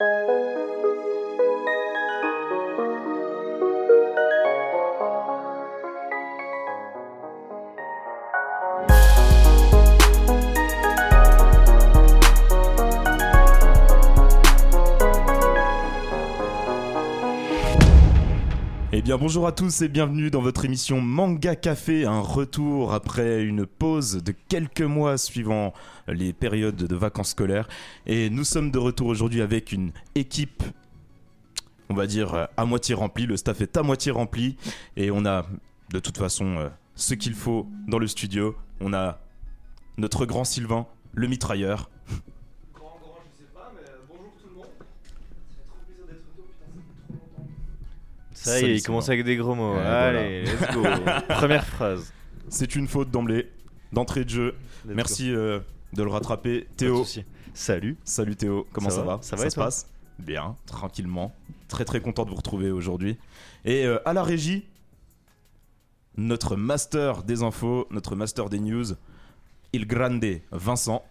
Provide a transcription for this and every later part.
you Eh bien bonjour à tous et bienvenue dans votre émission Manga Café, un retour après une pause de quelques mois suivant les périodes de vacances scolaires. Et nous sommes de retour aujourd'hui avec une équipe, on va dire, à moitié remplie, le staff est à moitié rempli et on a de toute façon euh, ce qu'il faut dans le studio. On a notre grand Sylvain, le mitrailleur. Ça y est, il commence avec des gros mots. Ouais, Allez, let's go. Première phrase. C'est une faute d'emblée, d'entrée de jeu. Let's Merci euh, de le rattraper. Théo. Salut. Salut Théo, comment Ça ça, va va Ça va et se toi passe Bien, tranquillement. Très très content de vous retrouver aujourd'hui. Et euh, à la régie, notre master des infos, notre master des news, Il Grande, Vincent.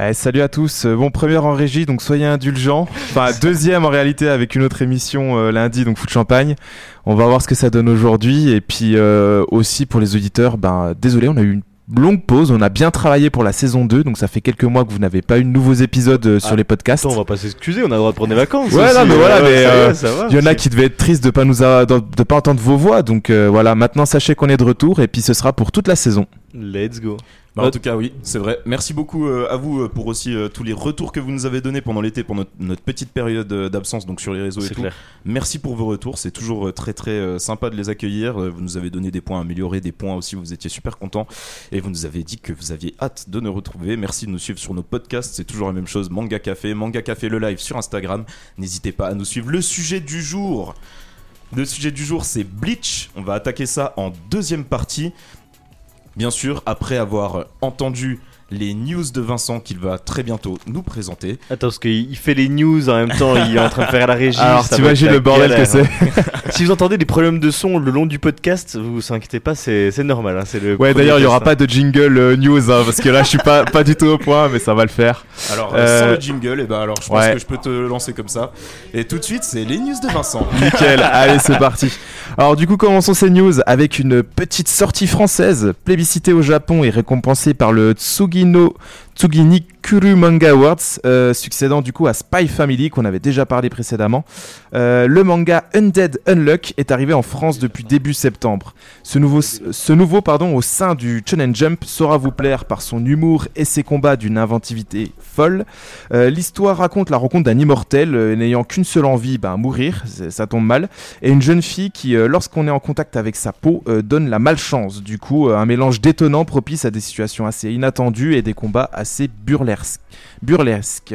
Eh, salut à tous. Euh, Bon, première en régie, donc soyez indulgents. Enfin, deuxième en réalité avec une autre émission euh, lundi, donc foot champagne. On va voir ce que ça donne aujourd'hui. Et puis euh, aussi pour les auditeurs, ben désolé, on a eu une longue pause. On a bien travaillé pour la saison 2, donc ça fait quelques mois que vous n'avez pas eu de nouveaux épisodes euh, sur Ah, les podcasts. Attends, on va pas s'excuser, on a le droit de prendre des vacances. Ouais, aussi. non, mais voilà, Ouais, mais, euh, Il y en a qui devaient être tristes de pas nous a- de, de pas entendre vos voix, donc euh, voilà. Maintenant, sachez qu'on est de retour et puis ce sera pour toute la saison. Let's go. Bah, en Ouais. tout cas, oui, c'est vrai. Merci beaucoup euh, à vous euh, pour aussi euh, tous les retours que vous nous avez donnés pendant l'été, pour notre, notre petite période euh, d'absence, donc sur les réseaux et C'est tout. clair. Merci pour vos retours, c'est toujours euh, très très euh, sympa de les accueillir. Euh, Vous nous avez donné des points améliorés, des points aussi vous étiez super contents et vous nous avez dit que vous aviez hâte de nous retrouver. Merci de nous suivre sur nos podcasts, c'est toujours la même chose. Manga Café, Manga Café le live sur Instagram. N'hésitez pas à nous suivre. Le sujet du jour, le sujet du jour, c'est Bleach. On va attaquer ça en deuxième partie. Bien sûr, après avoir entendu les news de Vincent qu'il va très bientôt nous présenter. Attends, parce qu'il il fait les news en même temps, il est en train de faire la régie. Alors, t'imagines le bordel que galère, c'est hein. Si vous entendez des problèmes de son le long du podcast, vous vous inquiétez pas, c'est c'est normal. hein, c'est le Ouais, d'ailleurs, il y aura pas de jingle euh, news, hein, parce que là, je suis pas, pas du tout au point, mais ça va le faire. Alors, euh, sans le jingle, et ben alors je pense ouais. que je peux te lancer comme ça. Et tout de suite, c'est les news de Vincent. Nickel, allez, c'est parti. Alors, du coup, commençons ces news avec une petite sortie française, plébiscitée au Japon et récompensée par le Tsugino Tsugini Kuru Manga Awards, euh, succédant du coup à Spy Family qu'on avait déjà parlé précédemment. Euh, le manga Undead Unluck est arrivé en France depuis début septembre. Ce nouveau, ce nouveau pardon, au sein du Shonen Jump saura vous plaire par son humour et ses combats d'une inventivité folle. Euh, L'histoire raconte la rencontre d'un immortel n'ayant qu'une seule envie, ben, mourir, ça tombe mal, et une jeune fille qui, lorsqu'on est en contact avec sa peau, donne la malchance. Du coup, un mélange détonnant propice à des situations assez inattendues et des combats assez burlesques. burlesques.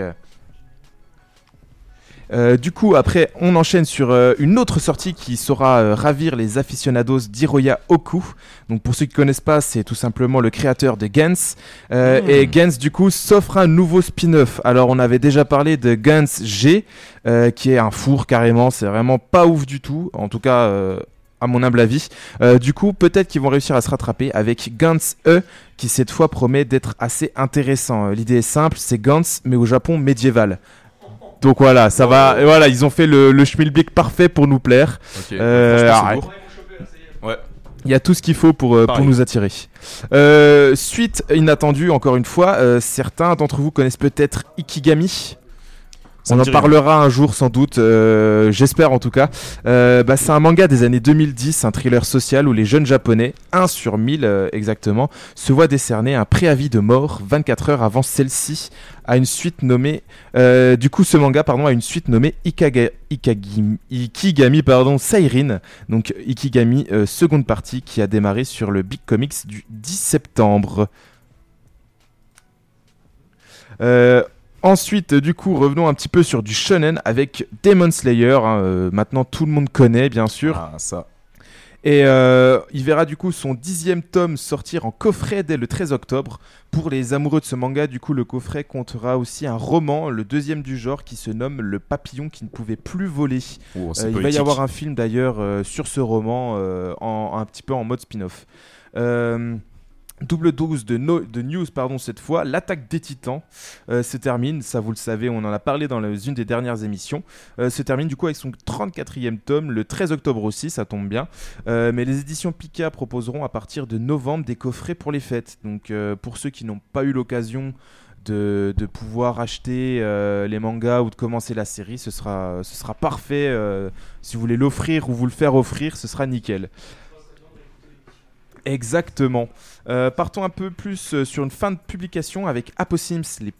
Euh, du coup, après, on enchaîne sur euh, une autre sortie qui saura euh, ravir les aficionados d'Hiroya Oku. Donc, pour ceux qui connaissent pas, c'est tout simplement le créateur de Gans. Mm. Et Gans, du coup, s'offre un nouveau spin-off. Alors, on avait déjà parlé de Gans G, qui est un four carrément. C'est vraiment pas ouf du tout. En tout cas. Euh, à mon humble avis. Euh, du coup, peut-être qu'ils vont réussir à se rattraper avec Gans E, qui cette fois promet d'être assez intéressant. Euh, L'idée est simple, c'est Gans, mais au Japon médiéval. Donc voilà, ça va. et voilà, ils ont fait le, le schmilblick parfait pour nous plaire. Euh, est. Ouais. Il y a tout ce qu'il faut pour, euh, nous attirer. Euh, suite inattendue, encore une fois, euh, certains d'entre vous connaissent peut-être Ikigami. Ça On en parlera un jour sans doute, euh, j'espère en tout cas. Euh, bah, c'est un manga des années 2010, un thriller social où les jeunes japonais, 1 sur 1000 euh, exactement, se voient décerner un préavis de mort 24 heures avant celle-ci à une suite nommée. du coup, ce manga pardon, a une suite nommée Ikaga- Ikigami pardon, Seirin, donc Ikigami seconde partie qui a démarré sur le Big Comics du 10 septembre. Euh, Ensuite, du coup, revenons un petit peu sur du shonen avec Demon Slayer. hein, euh, maintenant, tout le monde connaît, bien sûr. Ah, ça. Et euh, il verra du coup son dixième tome sortir en coffret dès le 13 octobre. Pour les amoureux de ce manga, du coup, le coffret comptera aussi un roman, le deuxième du genre, qui se nomme Le papillon qui ne pouvait plus voler. Oh, Euh, il va y avoir un film d'ailleurs euh, sur ce roman, euh, en, un petit peu en mode spin-off. Euh, Double dose de, no- de news pardon, cette fois. L'attaque des titans euh, se termine, ça vous le savez, on en a parlé dans les- une des dernières émissions. Euh, se termine du coup avec son 34e tome le 13 octobre aussi, ça tombe bien. Euh, mais les éditions Pika proposeront à partir de novembre des coffrets pour les fêtes. Donc pour ceux qui n'ont pas eu l'occasion de, pouvoir acheter les mangas ou de commencer la série, ce sera, ce sera parfait. si vous voulez l'offrir ou vous le faire offrir, ce sera nickel. Exactement. Euh, partons un peu plus euh, sur une fin de publication avec Apossims, les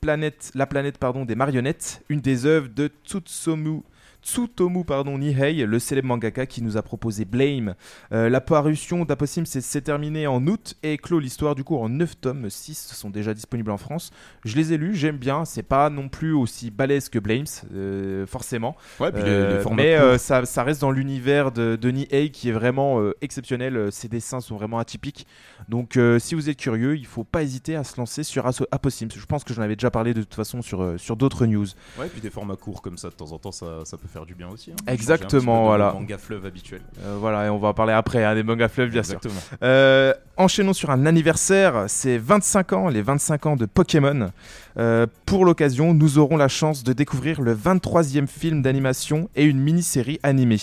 la planète des marionnettes, une des œuvres de Tsutsumu, Tsutomu pardon, Nihei, le célèbre mangaka qui nous a proposé Blame. Euh, la parution d'Apossims s'est- terminée en août et clôt l'histoire du coup en 9 tomes, 6 sont déjà disponibles en France. Je les ai lus, j'aime bien, c'est pas non plus aussi balèze que Blames, euh, forcément. Ouais, puis les- Euh, les, mais ça, ça reste dans l'univers de Hay qui est vraiment exceptionnel. Ses dessins sont vraiment atypiques. Donc, si vous êtes curieux, il faut pas hésiter à se lancer sur Apossims. Je pense que j'en avais déjà parlé de toute façon sur, sur d'autres news. Ouais, puis des formats courts comme ça de temps en temps, ça, ça peut faire du bien aussi. hein. Exactement, voilà. Manga fleuve habituel. Euh, voilà, et on va en parler après, hein, des mangas fleuves, bien sûr. Euh, enchaînons sur un anniversaire, c'est 25 ans, les 25 ans de Pokémon. Euh, pour l'occasion, nous aurons la chance de découvrir le 23e film d'animation et une mini-série animée.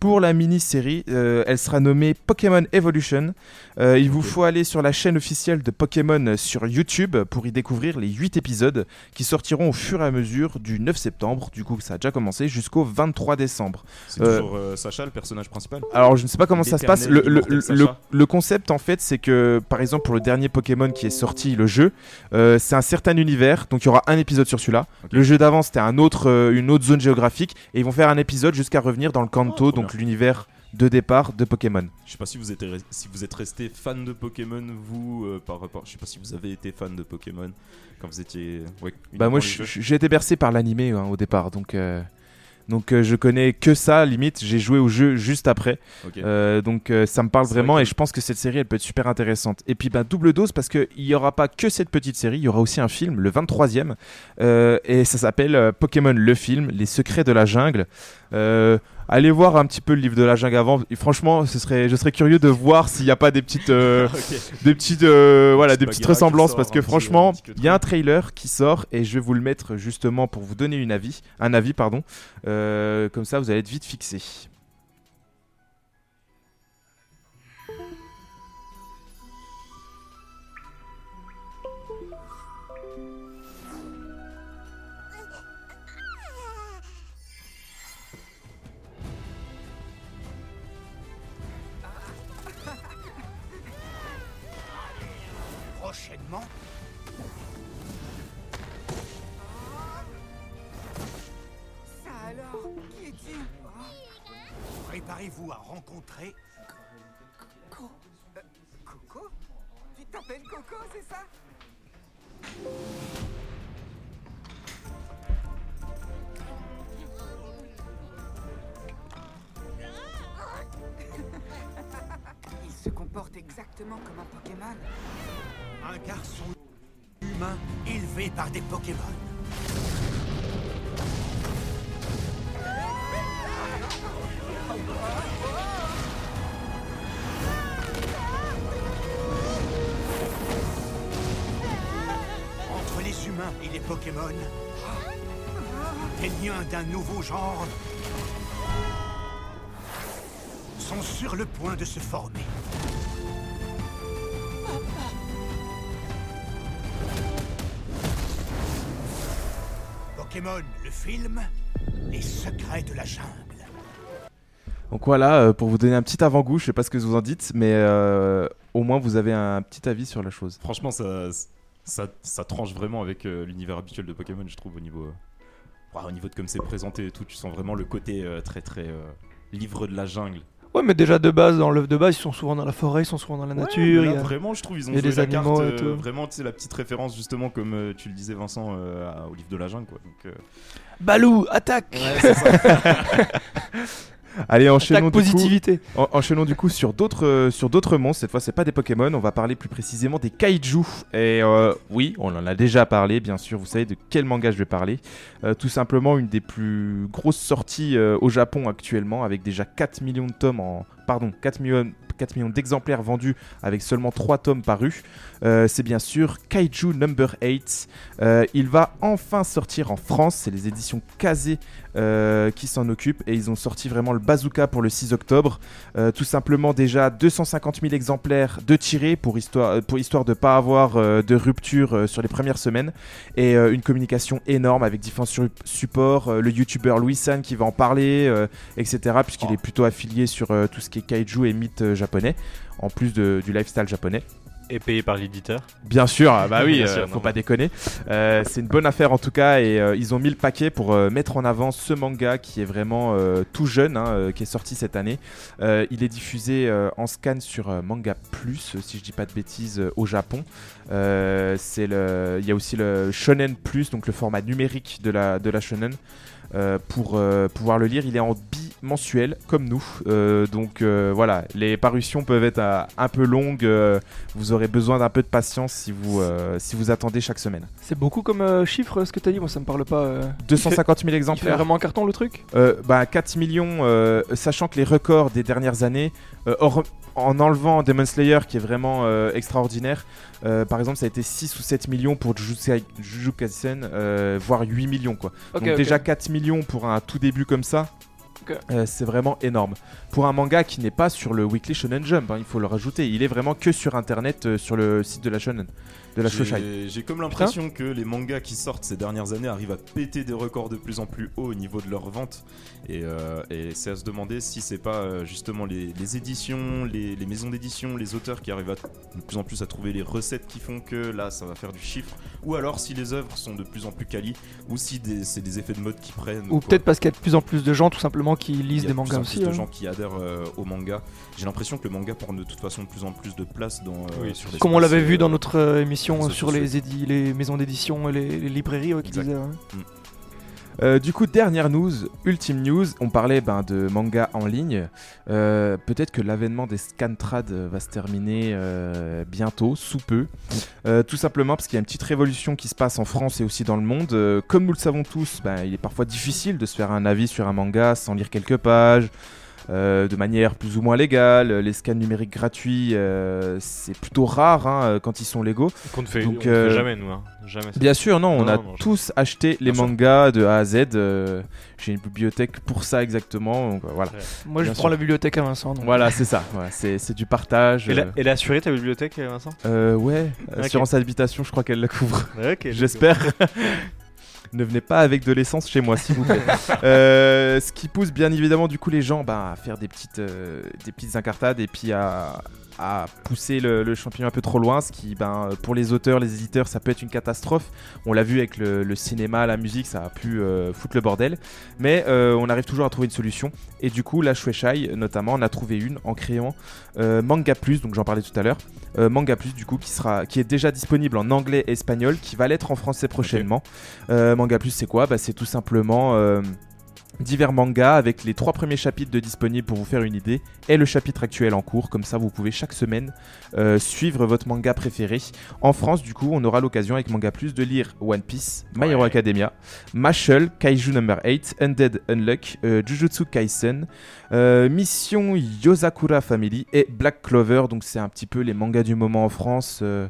Pour la mini-série, euh, elle sera nommée Pokémon Evolution. Euh, il vous faut aller sur la chaîne officielle de Pokémon sur YouTube pour y découvrir les 8 épisodes qui sortiront au fur et à mesure du 9 septembre, du coup ça a déjà commencé, jusqu'au 23 décembre. C'est toujours euh, Sacha, le personnage principal Alors je ne sais pas comment ça se passe. Le, concept en fait c'est que par exemple pour le dernier Pokémon qui est sorti, le jeu, c'est un certain univers, donc il y aura un épisode sur celui-là. Le jeu d'avant c'était un autre, une autre zone géographique et ils vont faire un épisode jusqu'à revenir dans le Kanto, Oh, donc l'univers de départ de Pokémon. Je sais pas si vous êtes, re- si vous êtes resté fan de Pokémon, vous, euh, par rapport. Je sais pas si vous avez été fan de Pokémon quand vous étiez. Ouais, Bah moi j'ai été bercé par l'animé hein, au départ, donc euh, donc euh, je connais que ça limite. J'ai joué au jeu juste après. Euh, donc ça me parle vraiment vrai et je pense que cette série elle peut être super intéressante. Et puis bah, double dose parce qu'il n'y aura pas que cette petite série, il y aura aussi un film, le 23e, euh, et ça s'appelle Pokémon le film, Les secrets de la jungle. Euh, allez voir un petit peu le livre de la jungle avant. Et franchement, ce serait, je serais curieux de voir s'il n'y a pas des petites, euh, des petites, euh, voilà, des petites ressemblances parce que franchement, il y a un trailer qui sort et je vais vous le mettre justement pour vous donner une avis, un avis pardon. Euh, comme ça, vous allez être vite fixé. Exactement comme un Pokémon. un garçon humain élevé par des Pokémon. Entre les humains et les Pokémon, des liens d'un nouveau genre sont sur le point de se former. Pokémon, le film, les secrets de la jungle. Donc voilà, euh, pour vous donner un petit avant-goût, je sais pas ce que vous en dites, mais euh, au moins vous avez un petit avis sur la chose. Franchement, ça, ça, ça tranche vraiment avec euh, l'univers habituel de Pokémon, je trouve, au niveau, euh, au niveau de comme c'est présenté et tout. Tu sens vraiment le côté euh, très très euh, livre de la jungle. Ouais, mais déjà de base, dans l'œuvre de base, ils sont souvent dans la forêt, ils sont souvent dans la nature. Ouais, mais là, il y a- Vraiment, je trouve ils ont joué des la animaux carte, et euh, vraiment, tu sais, la petite référence justement comme euh, tu le disais Vincent euh, au livre de la jungle, quoi. Donc, Balou, attaque Allez, enchaînons du coup, en- enchaînons du coup sur d'autres euh, sur d'autres monstres. Cette fois, c'est pas des Pokémon. On va parler plus précisément des kaiju. Et euh, oui, on en a déjà parlé, bien sûr. Vous savez de quel manga je vais parler. Euh, tout simplement, une des plus grosses sorties euh, au Japon actuellement, avec déjà 4 millions de tomes en pardon 4 millions 4 millions d'exemplaires vendus avec seulement 3 tomes parus. Euh, c'est bien sûr Kaiju Number 8. Euh, il va enfin sortir en France. C'est les éditions Kazé euh, qui s'en occupent et ils ont sorti vraiment le bazooka pour le 6 octobre. Tout simplement déjà 250 000 exemplaires de tirés pour histoire, pour histoire de pas avoir de rupture sur les premières semaines et une communication énorme avec différents su- supports. le youtubeur Louis San qui va en parler, etc. Puisqu'il Oh. est plutôt affilié sur tout ce qui est kaiju et mythes euh, japonais, en plus de- du lifestyle japonais. Et payé par l'éditeur. Bien sûr, ah bah oui, euh, faut pas déconner. Euh, c'est une bonne affaire en tout cas et euh, ils ont mis le paquet pour mettre en avant ce manga qui est vraiment tout jeune, hein, qui est sorti cette année. Il est diffusé en scan sur Manga Plus, si je dis pas de bêtises, au Japon. C'est le, il y a aussi le Shonen Plus, donc le format numérique de la de la Shonen. pour pouvoir le lire, il est en bimensuel comme nous. Euh, donc euh, voilà, les parutions peuvent être euh, un peu longues. vous aurez besoin d'un peu de patience si vous, si vous attendez chaque semaine. C'est beaucoup comme chiffre ce que t'as dit, moi ça me parle pas. euh. 250 000 Il fait exemplaires. vraiment un carton le truc? Bah, 4 millions, sachant que les records des dernières années, en enlevant Demon Slayer qui est vraiment extraordinaire, par exemple ça a été 6 ou 7 millions pour Jujutsu Jujutsu Kaisen, voire 8 millions quoi. Donc déjà 4 millions pour un tout début comme ça, Euh, c'est vraiment énorme. Pour un manga qui n'est pas sur le Weekly Shonen Jump, hein, il faut le rajouter, il est vraiment que sur internet, euh, sur le site de la Shonen, de la Shoshai. J'ai comme l'impression que les mangas qui sortent ces dernières années arrivent à péter des records de plus en plus haut au niveau de leur vente. Et, euh, et c'est à se demander si c'est pas euh, justement les, les éditions, les, les maisons d'édition, les auteurs qui arrivent à, de plus en plus à trouver les recettes qui font que là ça va faire du chiffre. Ou alors si les œuvres sont de plus en plus quali, ou si des- c'est des effets de mode qui prennent. Ou peut-être parce qu'il y a de plus en plus de gens tout simplement qui Il lisent y a des de mangas plus en aussi. plus de hein. gens qui adhèrent euh, au manga. J'ai l'impression que le manga prend de toute façon de plus en plus de place dans. euh, Oui, sur les Comme on l'avait vu euh, dans notre euh, émission euh, sur les, édi- les maisons d'édition et les, les librairies ouais, qui Exact. disaient. ouais. Euh, du coup, dernière news, ultime news, on parlait ben, de manga en ligne. Euh, Peut-être que l'avènement des scantrad euh, va se terminer euh, bientôt, sous peu. Tout simplement parce qu'il y a une petite révolution qui se passe en France et aussi dans le monde. Comme nous le savons tous, ben, il est parfois difficile de se faire un avis sur un manga sans lire quelques pages. Euh, de manière plus ou moins légale, les scans numériques gratuits, euh, c'est plutôt rare hein, quand ils sont légaux. Qu'on ne fait, Donc, on ne fait euh, jamais, nous. Hein. Jamais. Bien sûr, non, on Non, a non, je- tous acheté les Bien sûr. mangas de A à Z. euh, J'ai une bibliothèque pour ça exactement. Donc, euh, voilà, Moi je prends la bibliothèque à Vincent. donc. voilà c'est ça. ouais, c'est c'est du partage. Et euh, la- Elle a assuré ta bibliothèque, Vincent? Euh, ouais, assurance habitation, je crois qu'elle la couvre. J'espère. ne venez pas avec de l'essence chez moi, s'il vous plaît. Euh, ce qui pousse bien évidemment du coup les gens bah, à faire des petites, euh, des petites incartades et puis à, à pousser le, le champignon un peu trop loin, ce qui ben, pour les auteurs, les éditeurs, ça peut être une catastrophe. On l'a vu avec le, le cinéma, la musique, ça a pu euh, foutre le bordel. Mais euh, on arrive toujours à trouver une solution. Et du coup, la Shueishai, notamment, on a trouvé une en créant euh, Manga Plus, donc j'en parlais tout à l'heure. Manga Plus, du coup, qui, sera, qui est déjà disponible en anglais et espagnol, qui va l'être en français prochainement. Manga Plus, c'est quoi? Bah, C'est tout simplement euh, divers mangas avec les trois premiers chapitres de disponibles pour vous faire une idée et le chapitre actuel en cours. Comme ça, vous pouvez chaque semaine euh, suivre votre manga préféré. En France, du coup, on aura l'occasion avec Manga Plus de lire One Piece, My Hero. Academia, Mashal, Kaiju Number 8, Undead Unluck, euh, Jujutsu Kaisen, euh, Mission Yosakura Family et Black Clover. Donc, c'est un petit peu les mangas du moment en France. euh,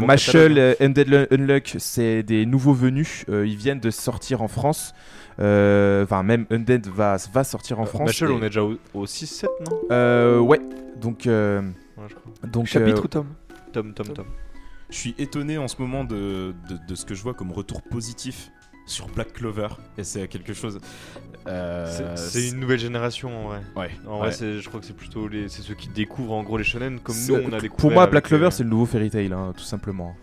bon Mashal, Undead Unluck, c'est des nouveaux venus. ils viennent de sortir en France. Euh, Enfin, même Undead va, va sortir en France. Machel, et- on est déjà au, au 6-7, non Euh, ouais. Donc, euh, Ouais, je crois. donc Chapitre euh, ou tome Tom, Tom, Tom. Je suis étonné en ce moment de, de, de ce que je vois comme retour positif sur Black Clover. Et c'est quelque chose. euh, C'est- une nouvelle génération en vrai. Ouais. En vrai, je crois que c'est plutôt les, c'est ceux qui découvrent en gros les shonen comme nous on a découvert. pour moi, Black Clover, euh, c'est le nouveau Fairy Tail, hein, tout simplement.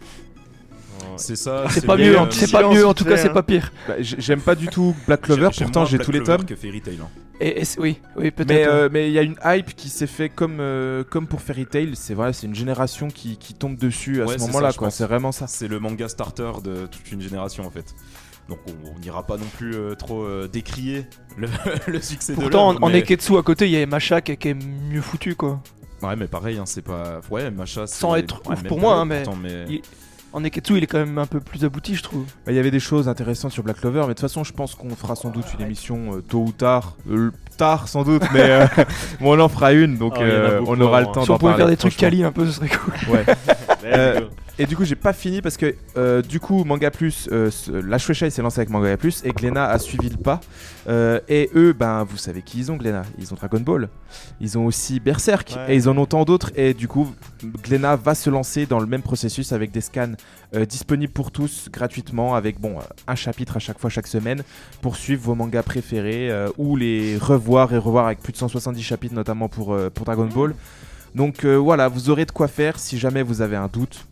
C'est ça. C'est pas mieux, petit c'est pas mieux, en tout cas c'est hein. pas pire. Bah, J'aime pas du tout Black Clover, pourtant j'ai tous les tomes. que Fairy Tail. hein. Et, oui, oui peut-être. Mais euh, mais il y a une hype qui s'est fait comme euh, comme pour Fairy Tail. C'est vrai, c'est une génération qui, qui tombe dessus à Ouais, ce moment-là, quoi. C'est vraiment ça. C'est le manga starter de toute une génération en fait. Donc on n'ira pas non plus euh, trop euh, décrier le, le succès de Pourtant, en, mais- Neketsu à côté, il y avait Macha qui, qui est mieux foutu quoi. Ouais, mais pareil, hein, c'est pas. Ouais, Macha. c'est- Sans être ouais, ouf pour pas moi, hein, mais pourtant, mais... il- en Neketsu, il est quand même un peu plus abouti, je trouve. Bah, Il y avait des choses intéressantes sur Black Clover, mais de toute façon, je pense qu'on fera sans doute une émission euh, tôt ou tard. Euh, tard, sans doute, mais euh, bon, on en fera une, donc Ah, en a euh, beaucoup on aura le temps hein. Si on d'en pouvait parler. faire des trucs quali un peu, ce serait cool. Ouais. Euh. Et du coup, j'ai pas fini parce que euh, du coup, Manga Plus, euh, ce- la Shueisha s'est lancé avec Manga Plus et Glénat a suivi le pas. Euh, et eux, ben, vous savez qui ils ont, Glénat Ils ont Dragon Ball. Ils ont aussi Berserk Ouais. et ils en ont tant d'autres. Et du coup, Glénat va se lancer dans le même processus avec des scans euh, disponibles pour tous gratuitement avec bon euh, un chapitre à chaque fois chaque semaine pour suivre vos mangas préférés euh, ou les revoir et revoir avec plus de 170 chapitres notamment pour, euh, pour Dragon Ball. Donc euh, voilà, vous aurez de quoi faire si jamais vous avez un doute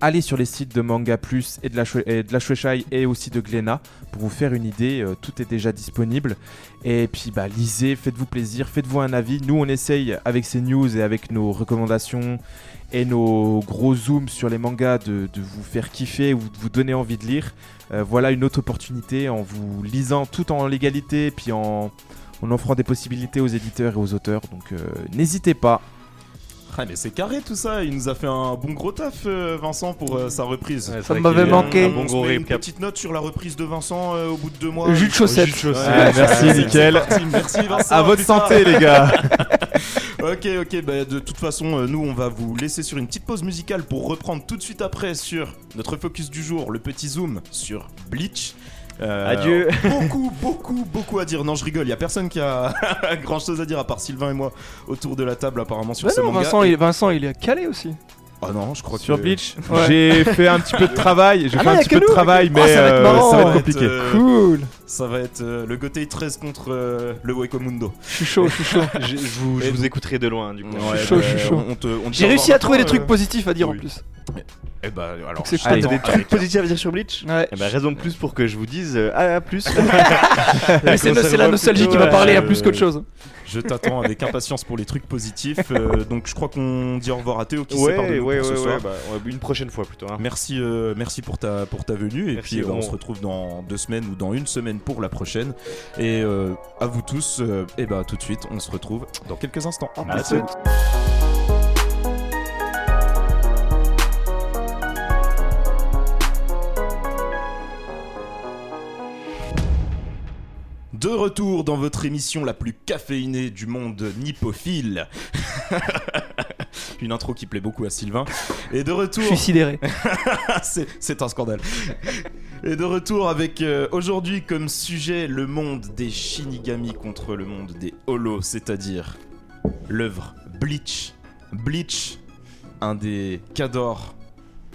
allez sur les sites de Manga Plus et de la, et et aussi de Glénat pour vous faire une idée. euh, tout est déjà disponible. Et puis bah, lisez, faites-vous plaisir, faites-vous un avis. Nous, on essaye avec ces news et avec nos recommandations et nos gros zooms sur les mangas de, vous faire kiffer ou de vous donner envie de lire. Euh, voilà une autre opportunité en vous lisant tout en légalité et puis en, en offrant des possibilités aux éditeurs et aux auteurs. Donc euh, n'hésitez pas. Ah, mais c'est carré tout ça, il nous a fait un bon gros taf, euh, Vincent, pour euh, sa reprise. Ouais, Ça m'avait manqué. Un bon gros une petite note sur la reprise de Vincent euh, au bout de deux mois. Jus de chaussette. Jus de chaussette. Merci, nickel. Merci Vincent. À votre santé, les gars. Ok, ok, bah, de toute façon, nous on va vous laisser sur une petite pause musicale pour reprendre tout de suite après sur notre focus du jour, le petit zoom sur Bleach. Euh, Adieu. Beaucoup, beaucoup, beaucoup à dire. Non, je rigole, il y a personne qui a grand chose à dire à part Sylvain et moi autour de la table apparemment sur Bah ce non, manga. Vincent, il, Vincent, il est calé aussi. Ah non, je crois Sur que... Bleach, Ouais. j'ai fait un petit peu de travail. J'ai Ah fait non, un petit peu de travail, mais ça va être euh, marrant. ça va Ça être va compliqué. être, euh, Cool. Ça va être euh, le Gotei 13 contre euh, le Wekomundo. Je suis chaud, je suis chaud. Je, je vous, je vous écouterai de loin, du coup. Ouais, chaud, bah, je suis chaud. on te- on te dit J'ai réussi à trouver des trucs positifs à dire oui. en plus. Eh bah alors. C'est. T'as des trucs positifs à dire sur Bleach Ouais. Eh ben, raison de plus pour que je vous dise euh, ah, à plus. Mais c'est c'est la nostalgie qui va Ouais. parler à euh, plus qu'autre chose. Je t'attends avec impatience pour les trucs positifs. euh, donc je crois qu'on dit au revoir à Théo qui Ouais, de ouais, ce ouais, soir. bah, une prochaine fois plutôt. hein. Merci, euh, merci pour ta pour ta venue et Merci, puis euh, on on- se retrouve dans deux semaines ou dans une semaine pour la prochaine et euh, à vous tous et bah tout de suite on se retrouve dans quelques instants. À De retour dans votre émission la plus caféinée du monde nippophile. Une intro qui plaît beaucoup à Sylvain. Et de retour. Je suis sidéré. c'est, c'est un scandale. Et de retour avec euh, aujourd'hui comme sujet le monde des Shinigami contre le monde des Holos, c'est-à-dire l'œuvre Bleach. Bleach, un des Cador,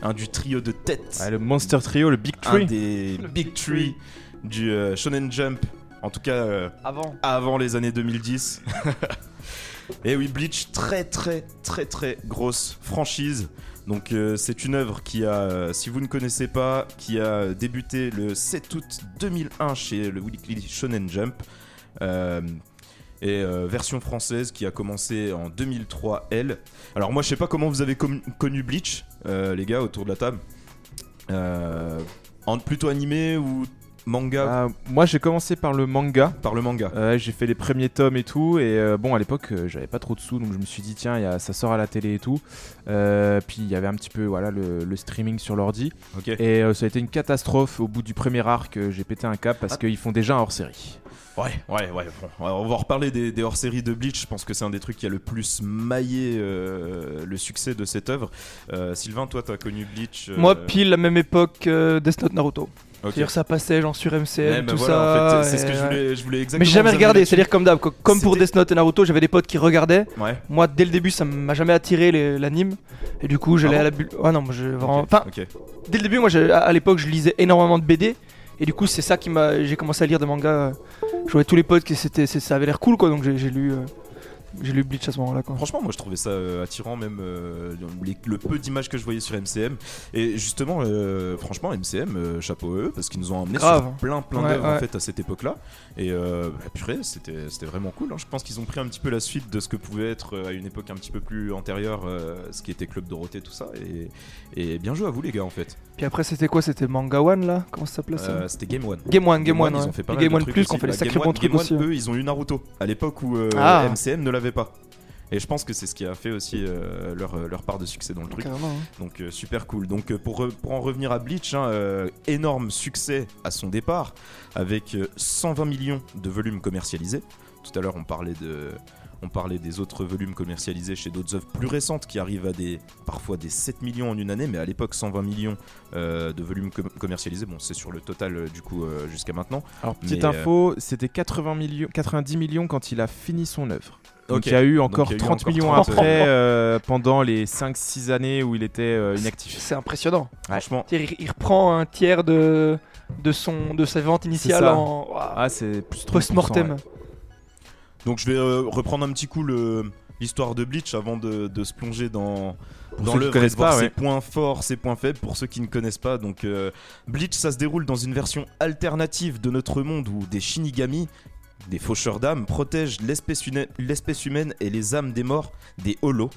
un du trio de tête, Ouais, le Monster Trio, le Big un Tree. des Big Tree du euh, Shonen Jump, en tout cas euh, Avant. avant les années 2010. Et oui, Bleach, très très très très grosse franchise. Donc euh, c'est une œuvre qui a, euh, si vous ne connaissez pas, qui a débuté le 7 août 2001 chez le Weekly Shonen Jump. Euh, et version française qui a commencé en 2003 elle. Alors moi je sais pas comment vous avez connu Bleach, les gars autour de la table. En plutôt animé ou manga Ah, moi, j'ai commencé par le manga. par le manga. Euh, j'ai fait les premiers tomes et tout. Et euh, bon, à l'époque, euh, j'avais pas trop de sous. Donc, je me suis dit, tiens, il y a, ça sort à la télé et tout. Euh, puis, il y avait un petit peu voilà, le, le streaming sur l'ordi. Et euh, ça a été une catastrophe. Au bout du premier arc, j'ai pété un cap parce Ah. qu'ils font déjà un hors série. Ouais, ouais, ouais. Bon, on va en reparler des, des hors-séries de Bleach. Je pense que c'est un des trucs qui a le plus maillé euh, le succès de cette œuvre. Euh, Sylvain, toi, t'as connu Bleach euh, Moi, pile la même époque euh, Death Note Naruto. C'est-à-dire ça passait genre sur MCM, Ouais, bah tout voilà, ça. en fait, c'est ce que je ouais. voulais, je voulais exactement. Mais j'ai jamais regardé, c'est-à-dire comme d'hab, co- comme pour Death Note et Naruto, j'avais des potes qui regardaient. Ouais. Moi, dès le début, ça m'a jamais attiré l'anime. Et du coup, j'allais Ah bon à la bulle. Ah non, moi, je vraiment. Enfin, dès le début, moi, à- l'époque, je lisais énormément de BD. Et du coup, c'est ça qui m'a. J'ai commencé à lire des mangas. Je voyais tous les potes que c'était, ça avait l'air cool, quoi. Donc j'ai j'ai lu, euh, j'ai lu Bleach à ce moment-là, quoi. Franchement, moi je trouvais ça euh, attirant, même euh, les- le peu d'images que je voyais sur MCM. Et justement, euh, franchement, MCM, euh, chapeau à eux, parce qu'ils nous ont emmené Grave. sur plein plein Ouais, d'œuvres en fait à cette époque-là. Et euh, bah, purée, c'était c'était vraiment cool. hein. Je pense qu'ils ont pris un petit peu la suite de ce que pouvait être à une époque un petit peu plus antérieure, ce qui était Club Dorothée, tout ça. Et, et bien joué à vous les gars en fait. Puis après, c'était quoi? C'était Manga One, là? Comment ça s'appelait ça? Euh, c'était Game One. Game One, Game One. ils ouais. ont fait pas mal Game de One trucs Plus, aussi. qu'on fait les Bah, sacrés Game bons One- trucs Game One, aussi. hein. eux, ils ont eu Naruto à l'époque où euh, Ah. MCM ne l'avait pas. Et je pense que c'est ce qui a fait aussi euh, leur, leur part de succès dans le truc. Hein. Donc euh, super cool. Donc pour, pour en revenir à Bleach, hein, euh, énorme succès à son départ avec euh, 120 millions de volumes commercialisés. Tout à l'heure on parlait de on parlait des autres volumes commercialisés chez d'autres œuvres plus récentes qui arrivent à des parfois des 7 millions en une année, mais à l'époque 120 millions euh, de volumes com- commercialisés. Bon, c'est sur le total euh, du coup euh, jusqu'à maintenant. Alors, petite Mais, info, c'était 80 millions, 90 millions quand il a fini son œuvre. Donc il y a eu encore il y a eu 30 encore millions 30, après, euh, pendant les 5-6 années où il était euh, inactif. C'est impressionnant. Franchement, Il, il reprend un tiers de, de, son, de sa vente initiale en. Ah, c'est plus 30%, post-mortem. ouais. Donc je vais euh, reprendre un petit coup le- l'histoire de Bleach avant de, de se plonger dans Pour connaissent ses points forts, ses points faibles pour ceux qui ne connaissent pas. Donc euh, Bleach, ça se déroule dans une version alternative de notre monde où des Shinigami, des faucheurs d'âmes, protègent l'espèce humaine et les âmes des morts des Holos,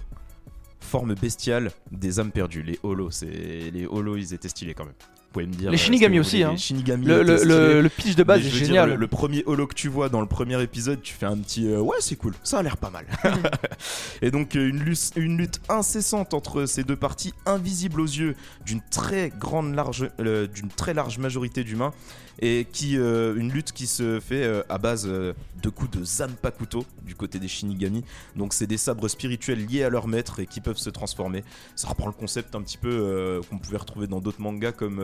forme bestiale des âmes perdues. Les Holos, c'est les Holos, ils étaient stylés quand même. Vous pouvez me dire. Les euh, Shinigami aussi, hein. Les Shinigami Le, le, le- pitch de base Mais est dire, génial. le, premier holo que tu vois dans le premier épisode, tu fais un petit euh, ouais, c'est cool, ça a l'air pas mal. et donc euh, une, lutte, une lutte incessante entre ces deux parties, invisible aux yeux d'une très grande large, euh, d'une très large majorité d'humains, et qui euh, une lutte qui se fait euh, à base euh, de coups de Zanpakuto du côté des Shinigami. Donc c'est des sabres spirituels liés à leur maître et qui peuvent se transformer. Ça reprend le concept un petit peu euh, qu'on pouvait retrouver dans d'autres mangas comme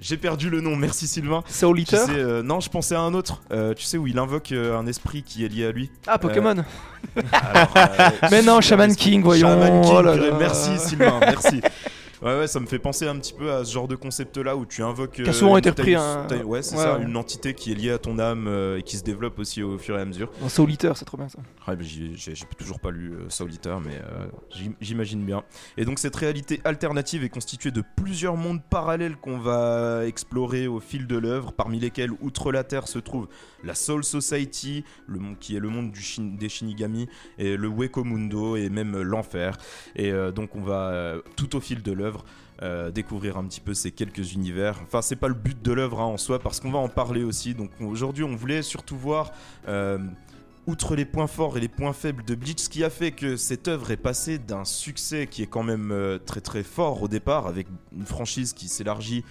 j'ai perdu le nom, merci Sylvain. Soul Tu Eater sais, euh, non, je pensais à un autre. Euh, tu sais où il invoque euh, un esprit qui est lié à lui. Ah, Pokémon Alors, Mais non, Shaman. King, voyons. Shaman King, Oh là là. merci Sylvain, merci. Ouais, ouais, ça me fait penser un petit peu à ce genre de concept-là où tu invoques. Qui a souvent une été repris, taille- hein. Ouais, c'est Ouais, ça, ouais. une entité qui est liée à ton âme euh, et qui se développe aussi au fur et à mesure. Dans Soul Eater, c'est trop bien ça. Ouais, j'ai toujours pas lu euh, Solitaire, mais euh, j'im- j'imagine bien. Et donc cette réalité alternative est constituée de plusieurs mondes parallèles qu'on va explorer au fil de l'œuvre, parmi lesquels, outre la Terre, se trouve la Soul Society, le monde qui est le monde du Shin- des Shinigami, et le Weko Mundo, et même euh, l'enfer. Et euh, donc on va, euh, tout au fil de l'œuvre, euh, découvrir un petit peu ces quelques univers. Enfin, c'est pas le but de l'œuvre hein, en soi, parce qu'on va en parler aussi. Donc aujourd'hui, on voulait surtout voir... euh, outre les points forts et les points faibles de Bleach, ce qui a fait que cette œuvre est passée d'un succès qui est quand même euh, très très fort au départ, avec une franchise qui s'élargit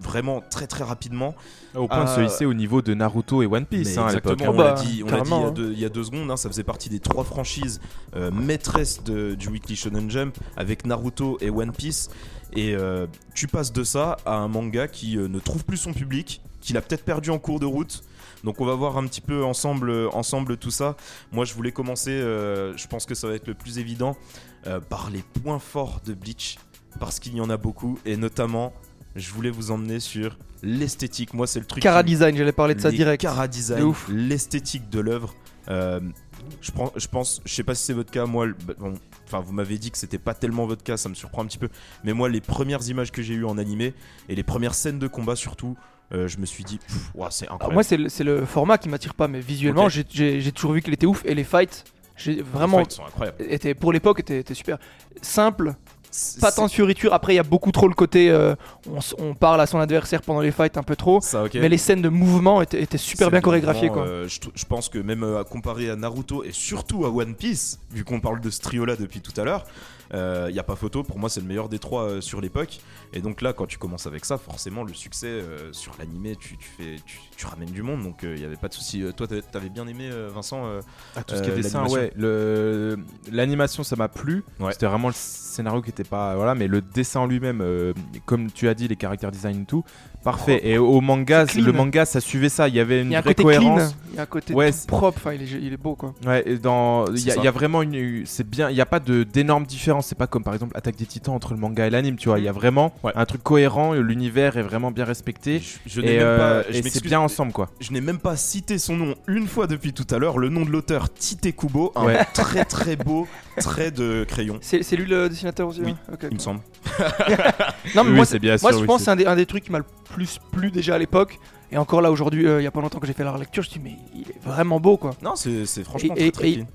vraiment très très rapidement. Au point de se Ah. hisser au niveau de Naruto et One Piece hein, à l'époque. exactement, on l'a bah, dit, on l'a dit il, y a hein. deux, il y a deux secondes, hein, ça faisait partie des trois franchises euh, maîtresses de- du Weekly Shonen Jump avec Naruto et One Piece. Et euh, tu passes de ça à un manga qui euh, ne trouve plus son public, qu'il a peut-être perdu en cours de route. Donc on va voir un petit peu ensemble, euh, ensemble tout ça. Moi je voulais commencer, euh, je pense que ça va être le plus évident, euh, par les points forts de Bleach, parce qu'il y en a beaucoup, et notamment je voulais vous emmener sur l'esthétique. Moi c'est le truc... Cara qui- Design, j'allais parler de ça les direct. Cara De design, ouf. l'esthétique de l'œuvre. Euh, je, prends, je pense, je sais pas si c'est votre cas, moi, bah, bon, enfin vous m'avez dit que c'était pas tellement votre cas, ça me surprend un petit peu. Mais moi, les premières images que j'ai eues en animé et les premières scènes de combat surtout, euh, je me suis dit, c'est Alors incroyable. moi, c'est le, le format qui m'attire pas, mais visuellement, Ok. j'ai- toujours vu qu'il était ouf et les fights, j'ai Les vraiment. fights sont incroyables. Était, pour l'époque, était, était super. Simple, pas tant de fioritures. Après, il y a beaucoup trop le côté. euh, on, parle à son adversaire pendant les fights un peu trop. Ça. Mais les scènes de mouvement étaient, étaient super bien chorégraphiées, quoi. euh, je, je pense que même euh, à comparer à Naruto et surtout à One Piece, vu qu'on parle de ce trio-là depuis tout à l'heure, il n'y a pas photo. Pour moi, c'est le meilleur des trois euh, sur l'époque. Et donc là, quand tu commences avec ça, forcément, le succès euh, sur l'animé, tu, tu fais, tu, tu ramènes du monde. Donc il n'y avait pas de souci. Euh, Toi, t'avais- bien aimé, euh, Vincent euh, Ah, tout ce qui est Euh, dessin, l'animation. ouais. L'animation, ça m'a plu. Ouais. C'était vraiment le scénario qui était pas. Voilà, mais le dessin en lui-même, euh, comme tu as dit, les caractères design et tout, parfait. Et au manga, le manga, ça suivait ça. Il y avait Il une y a un vraie côté cohérence. clean, il y a un côté Ouais, tout c'est- propre. Enfin, il est, il est beau, quoi. Ouais, et dans il y, a- y vraiment une c'est bien, il y a pas de d'énormes différences, c'est pas comme par exemple Attaque des Titans entre le manga et l'anime, tu vois, il y a vraiment Ouais. un truc cohérent, l'univers est vraiment bien respecté Je, je n'ai et, même euh, pas. je et c'est m'excuse, bien ensemble quoi. Je n'ai même pas cité son nom une fois depuis tout à l'heure. Le nom de l'auteur, Tite Kubo, un Ouais. très très beau trait de crayon, C'est lui le dessinateur aussi Oui, il me semble. Non, mais Oui, moi, c'est bien Moi, je pense que c'est- un des, un des trucs qui m'a le plus plu déjà à l'époque. Et encore là, aujourd'hui, euh, il y a pas longtemps que j'ai fait la relecture, je me suis dit, mais il est vraiment beau, quoi. Non, c'est franchement Et- très très et- clean.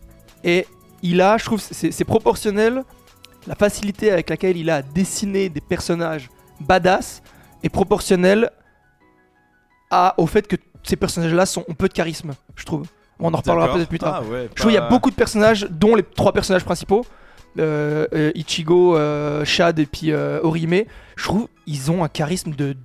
Et il a, je trouve, c'est proportionnel. La facilité avec laquelle il a à dessiner des personnages badass est proportionnelle à, au fait que ces personnages-là sont- ont peu de charisme, je trouve. On en reparlera peut-être plus tard. Ah ouais, Je trouve qu'il y a pas- beaucoup de personnages, dont les trois personnages principaux, euh, euh, Ichigo, euh, Shad et puis euh, Orihime. Je trouve ils ont un charisme d'une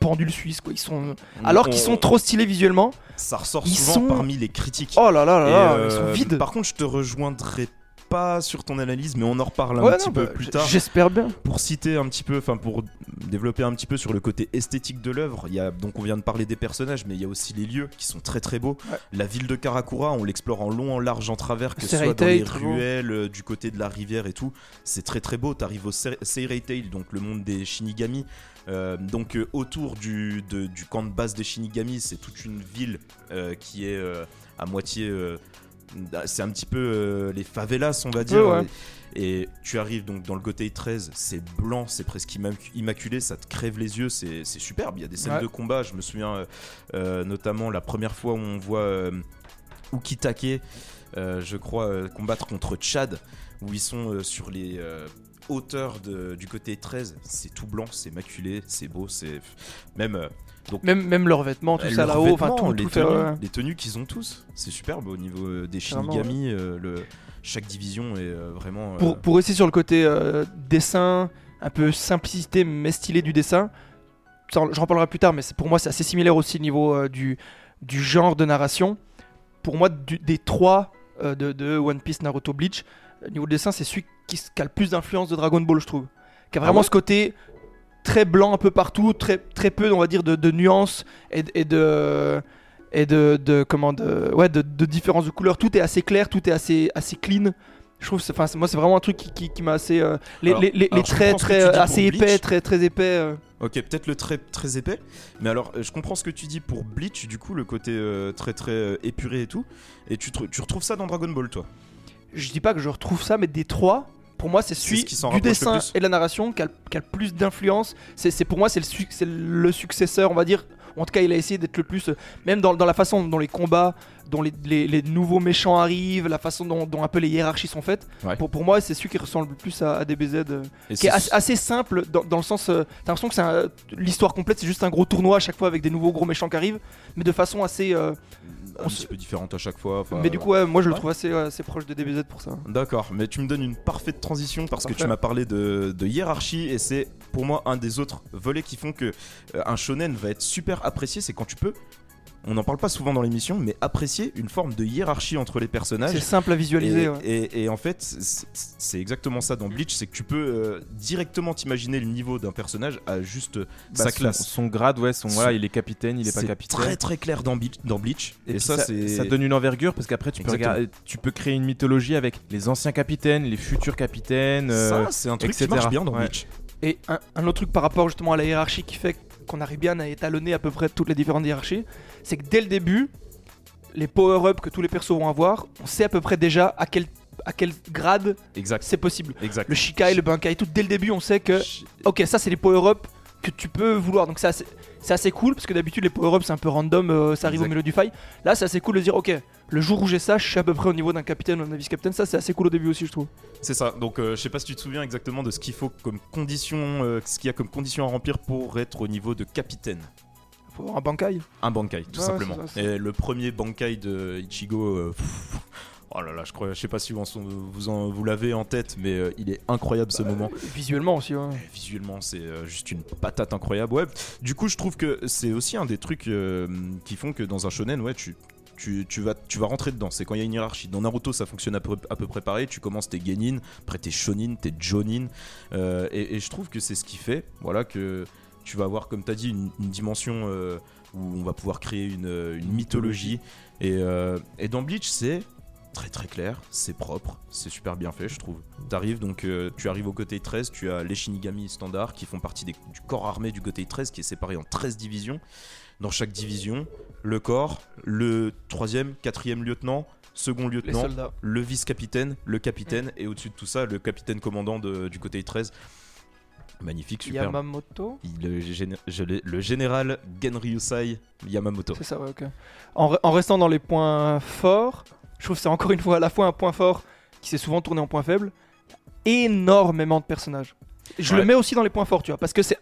pendule suisse. Quoi. Ils sont, alors qu'ils on- sont trop stylés visuellement. Ça ressort ils souvent sont- parmi les critiques. Oh là là là, là, euh, ils sont vides. Par contre, je te rejoindrai pas sur ton analyse, mais on en reparle un Ouais, petit non, peu bah, plus tard. J'espère bien. Pour citer un petit peu, enfin pour développer un petit peu sur le côté esthétique de l'œuvre, il y a donc on vient de parler des personnages, mais il y a aussi les lieux qui sont très très beaux. Ouais. La ville de Karakura, on l'explore en long, en large, en travers, que ce soit dans les ruelles, euh, du côté de la rivière et tout. C'est très très beau. T'arrives au Se- Seireitei, donc le monde des Shinigami. Euh, donc euh, autour du, de- du camp de base des Shinigami, c'est toute une ville qui est à moitié. Euh, c'est un petit peu euh, les favelas, on va dire. Ouais, ouais. Et tu arrives donc dans le Gotei 13, c'est blanc, c'est presque immac- immaculé, ça te crève les yeux, c'est superbe. Il y a des scènes Ouais. de combat, je me souviens euh, euh, notamment la première fois où on voit Ukitake, je crois, combattre contre Chad, où ils sont sur les euh, hauteurs de- du côté 13, c'est tout blanc, c'est maculé, c'est beau, c'est même euh, donc Même, même leurs vêtements, tout leurs ça là-haut, enfin tout, les, tout tenues, ouais. les tenues qu'ils ont tous, c'est superbe au niveau euh, des Shinigami, euh, le, chaque division est euh, vraiment euh, Pour, pour rester sur le côté euh, dessin, un peu simplicité mais stylé du dessin, j'en reparlerai plus tard, mais pour moi c'est assez similaire aussi au niveau euh, du, du genre de narration. Pour moi, du- des trois euh, de, de One Piece, Naruto, Bleach, euh, niveau dessin, c'est celui qui, a le plus d'influence de Dragon Ball, je trouve. Qui a vraiment ouais ce côté très blanc un peu partout, très, très peu, on va dire, de, de nuances et, de- et de et de, de comment de ouais de, de différences de couleurs. Tout est assez clair, tout est assez assez clean. Je trouve, enfin, moi, c'est vraiment un truc qui, qui, qui m'a assez. euh, les, Alors- les, les- alors, traits très euh, assez épais, très très épais. euh. Ok, peut-être le trait très épais, mais alors je comprends ce que tu dis pour Bleach, du coup, le côté euh, très très épuré et tout, et tu, tu retrouves ça dans Dragon Ball, toi? Je dis pas que je retrouve ça, mais des trois. Pour moi, c'est celui qui du dessin et de la narration qui a, qui a le plus d'influence. C'est c'est- pour moi, c'est le, le successeur, on va dire. En tout cas, il a essayé d'être le plus. euh, Même dans, dans la façon dont les combats, dont les, les- les nouveaux méchants arrivent, la façon dont, dont un peu les hiérarchies sont faites. Ouais. Pour, pour moi, c'est celui qui ressemble le plus à, à DBZ. euh, qui est c'est- assez, simple dans, dans le sens. euh, T'as l'impression que c'est un- l'histoire complète, c'est juste un gros tournoi à chaque fois avec des nouveaux gros méchants qui arrivent, mais de façon assez. euh, un on petit peu différente à chaque fois. mais du coup, ouais, moi je le ouais. trouve assez, euh, assez proche de DBZ pour ça. D'accord, mais tu me donnes une parfaite transition parce que tu m'as parlé de, de hiérarchie et c'est pour moi un des autres volets qui font que euh, un shonen va être super apprécié, c'est quand tu peux, on n'en parle pas souvent dans l'émission, mais apprécier une forme de hiérarchie entre les personnages. C'est simple à visualiser. Et, ouais. et- et en fait, c'est exactement ça dans Bleach, c'est que tu peux euh, directement t'imaginer le niveau d'un personnage à juste Bah, sa son- classe. Son, grade, ouais, son, Son- voilà, il est capitaine, il est pas C'est capitaine. très très clair dans, Bleach- dans Bleach. Et, ça, ça, donne une envergure parce qu'après tu peux, Exactement. regarder- tu peux créer une mythologie avec les anciens capitaines, les futurs capitaines. euh, Ça, c'est un truc qui etc. marche bien dans Ouais. Bleach. Et un, un autre truc par rapport justement à la hiérarchie qui fait qu'on arrive bien à étalonner à peu près toutes les différentes hiérarchies, c'est que dès le début, les power-up que tous les persos vont avoir, on sait à peu près déjà à quel, à quel grade c'est possible. Exact. Le Shikai, le Bankai, tout dès le début, on sait que ok, ça c'est les power-up que tu peux vouloir. Donc c'est assez, cool parce que d'habitude les power-up c'est un peu random, euh, ça arrive Exact. au milieu du fight. Là c'est assez cool de dire ok, le jour où j'ai ça, je suis à peu près au niveau d'un capitaine ou d'un vice-capitaine. Ça c'est assez cool au début aussi, je trouve. C'est ça. Donc, euh, je sais pas si tu te souviens exactement de ce qu'il faut comme condition, euh, ce qu'il y a comme condition à remplir pour être au niveau de capitaine. Faut avoir un Bankai. Un Bankai, tout Ouais, simplement. ça, Et le premier Bankai de Ichigo. euh, pff, Oh là là, je crois, je sais pas si vous, en vous, en- vous l'avez en tête, mais euh, il est incroyable ce moment. Visuellement aussi, ouais. Visuellement, c'est euh, juste une patate incroyable. Ouais. Du coup, je trouve que c'est aussi un des trucs euh, qui font que dans un shonen, ouais, tu, tu, tu vas, tu vas rentrer dedans. C'est quand il y a une hiérarchie. Dans Naruto, ça fonctionne à peu, à peu près pareil. Tu commences tes genin, après tes shonin, tes jonin. Euh, et, je trouve que c'est ce qui fait, voilà, que tu vas avoir, comme tu as dit, une, dimension euh, où on va pouvoir créer une, euh, une mythologie. Et, et dans Bleach, c'est très très clair, c'est propre, c'est super bien fait, je trouve. T'arrives donc, tu arrives au côté 13, tu as les Shinigami standards qui font partie des- du corps armé du côté 13 qui est séparé en 13 divisions. Dans chaque division, le corps, le troisième, quatrième lieutenant, second lieutenant, le vice-capitaine, le capitaine et au-dessus de tout ça, le capitaine commandant de- du côté 13. Magnifique, super. Yamamoto Le, géné- général Genryusai Yamamoto. C'est ça, ouais, ok. En, re- en restant dans les points forts, je trouve que c'est encore une fois à la fois un point fort qui s'est souvent tourné en point faible. Énormément de personnages. Je Ouais. le mets aussi dans les points forts, tu vois, parce que c'est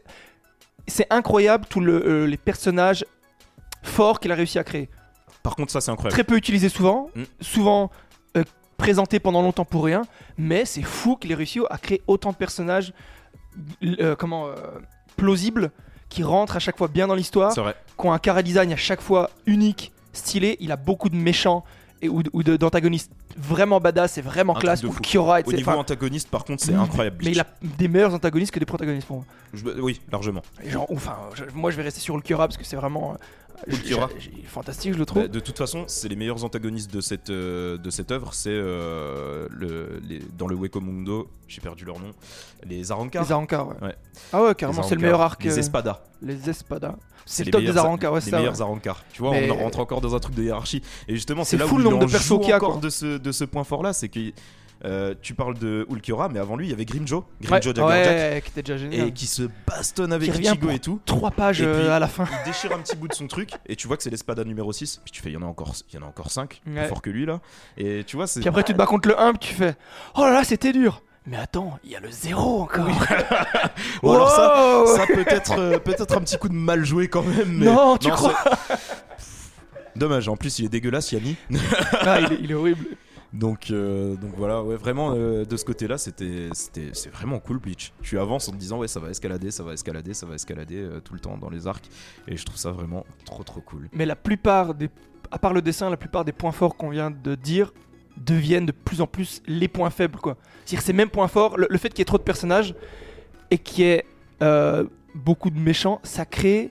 c'est incroyable tous le, euh, les personnages forts qu'il a réussi à créer. Par contre, ça c'est incroyable. très peu utilisé souvent, Mm. souvent euh, présenté pendant longtemps pour rien, mais c'est fou qu'il ait réussi à créer autant de personnages euh, comment euh, plausibles qui rentrent à chaque fois bien dans l'histoire, qui ont un cara design à chaque fois unique, stylé. Il a beaucoup de méchants et ou, ou d'antagonistes vraiment badass et vraiment Un classe. fou. Kiora, Au niveau antagoniste, par contre, c'est incroyable. Mais il a des meilleurs antagonistes que des protagonistes pour moi. Je- Oui, largement. Et Genre, enfin, je- moi je vais rester sur Ulquiorra parce que c'est vraiment euh, j'ai- j'ai- fantastique, je le trouve. Bah, de toute façon, c'est les meilleurs antagonistes de cette, euh, de cette œuvre. C'est euh, le, les- dans le Weko Mundo, j'ai perdu leur nom, les Arankar. les Arankar, ouais. Ouais. Ah ouais, carrément, c'est le meilleur arc. Les Espada. les Espada. C'est le top des Arankar, ouais, Les ça. meilleurs ouais. Arankar. Tu vois, Mais- on rentre encore dans un truc de hiérarchie. Et justement, C'est là fou où le nombre de persos qu'il y a, encore de ce, de ce point fort-là. C'est que euh, tu parles de Ulquiorra, mais avant lui, il y avait Grimjo. Ouais, Grimjo Jaggerjack. ouais, qui était déjà génial. Et qui se bastonne avec Ichigo et tout. Trois pages Et puis- euh, à la fin. Il déchire un petit bout de son truc et tu vois que c'est l'espada numéro 6. Puis tu fais, il y en a encore, il y en a encore 5 Ouais. plus fort que lui là. Et tu vois, c'est. Puis après, tu te bats contre le 1, puis tu fais Oh là là, c'était dur. Mais attends, il y a le 0 encore. Bon, alors ça, peut être euh, peut-être un petit coup de mal joué quand même. Mais... Non, tu crois c'est- Dommage, en plus il est dégueulasse Yami. Ah, il, est, il est horrible. Donc, euh, donc voilà, ouais, vraiment euh, de ce côté-là, c'était, c'était, c'est vraiment cool Bleach. Tu avances en te disant ouais ça va escalader, ça va escalader, ça va escalader euh, tout le temps dans les arcs, et je trouve ça vraiment trop trop cool. Mais la plupart des. À part le dessin, la plupart des points forts qu'on vient de dire deviennent de plus en plus les points faibles, quoi. C'est-à-dire ces mêmes points forts, le, le fait qu'il y ait trop de personnages et qu'il y ait euh, beaucoup de méchants, ça crée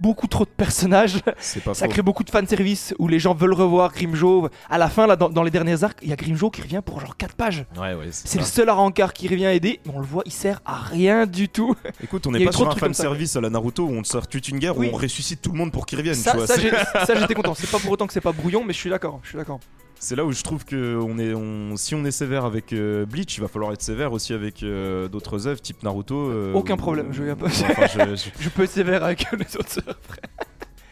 beaucoup trop de personnages. C'est pas Ça faux. crée beaucoup de fanservice où les gens veulent revoir Grimjo. À la fin, là, dans, dans les derniers arcs, il y a Grimjo qui revient pour genre 4 pages. Ouais ouais. C'est le seul Arankar qui revient aider, mais on le voit, il sert à rien du tout. Écoute, on n'est pas sur un trucs comme fan ça. service à la Naruto où on sort toute une guerre Oui. où on ressuscite tout le monde pour qu'ils reviennent. tu Ça, ça, j'étais content. C'est pas pour autant que c'est pas brouillon, mais je suis d'accord. Je suis d'accord. C'est là où je trouve que on est, on- si on est sévère avec euh, Bleach, il va falloir être sévère aussi avec euh, d'autres œuvres type Naruto. euh, Aucun problème, je viens pas. Enfin, je- je- Je peux être sévère avec les autres sœurs.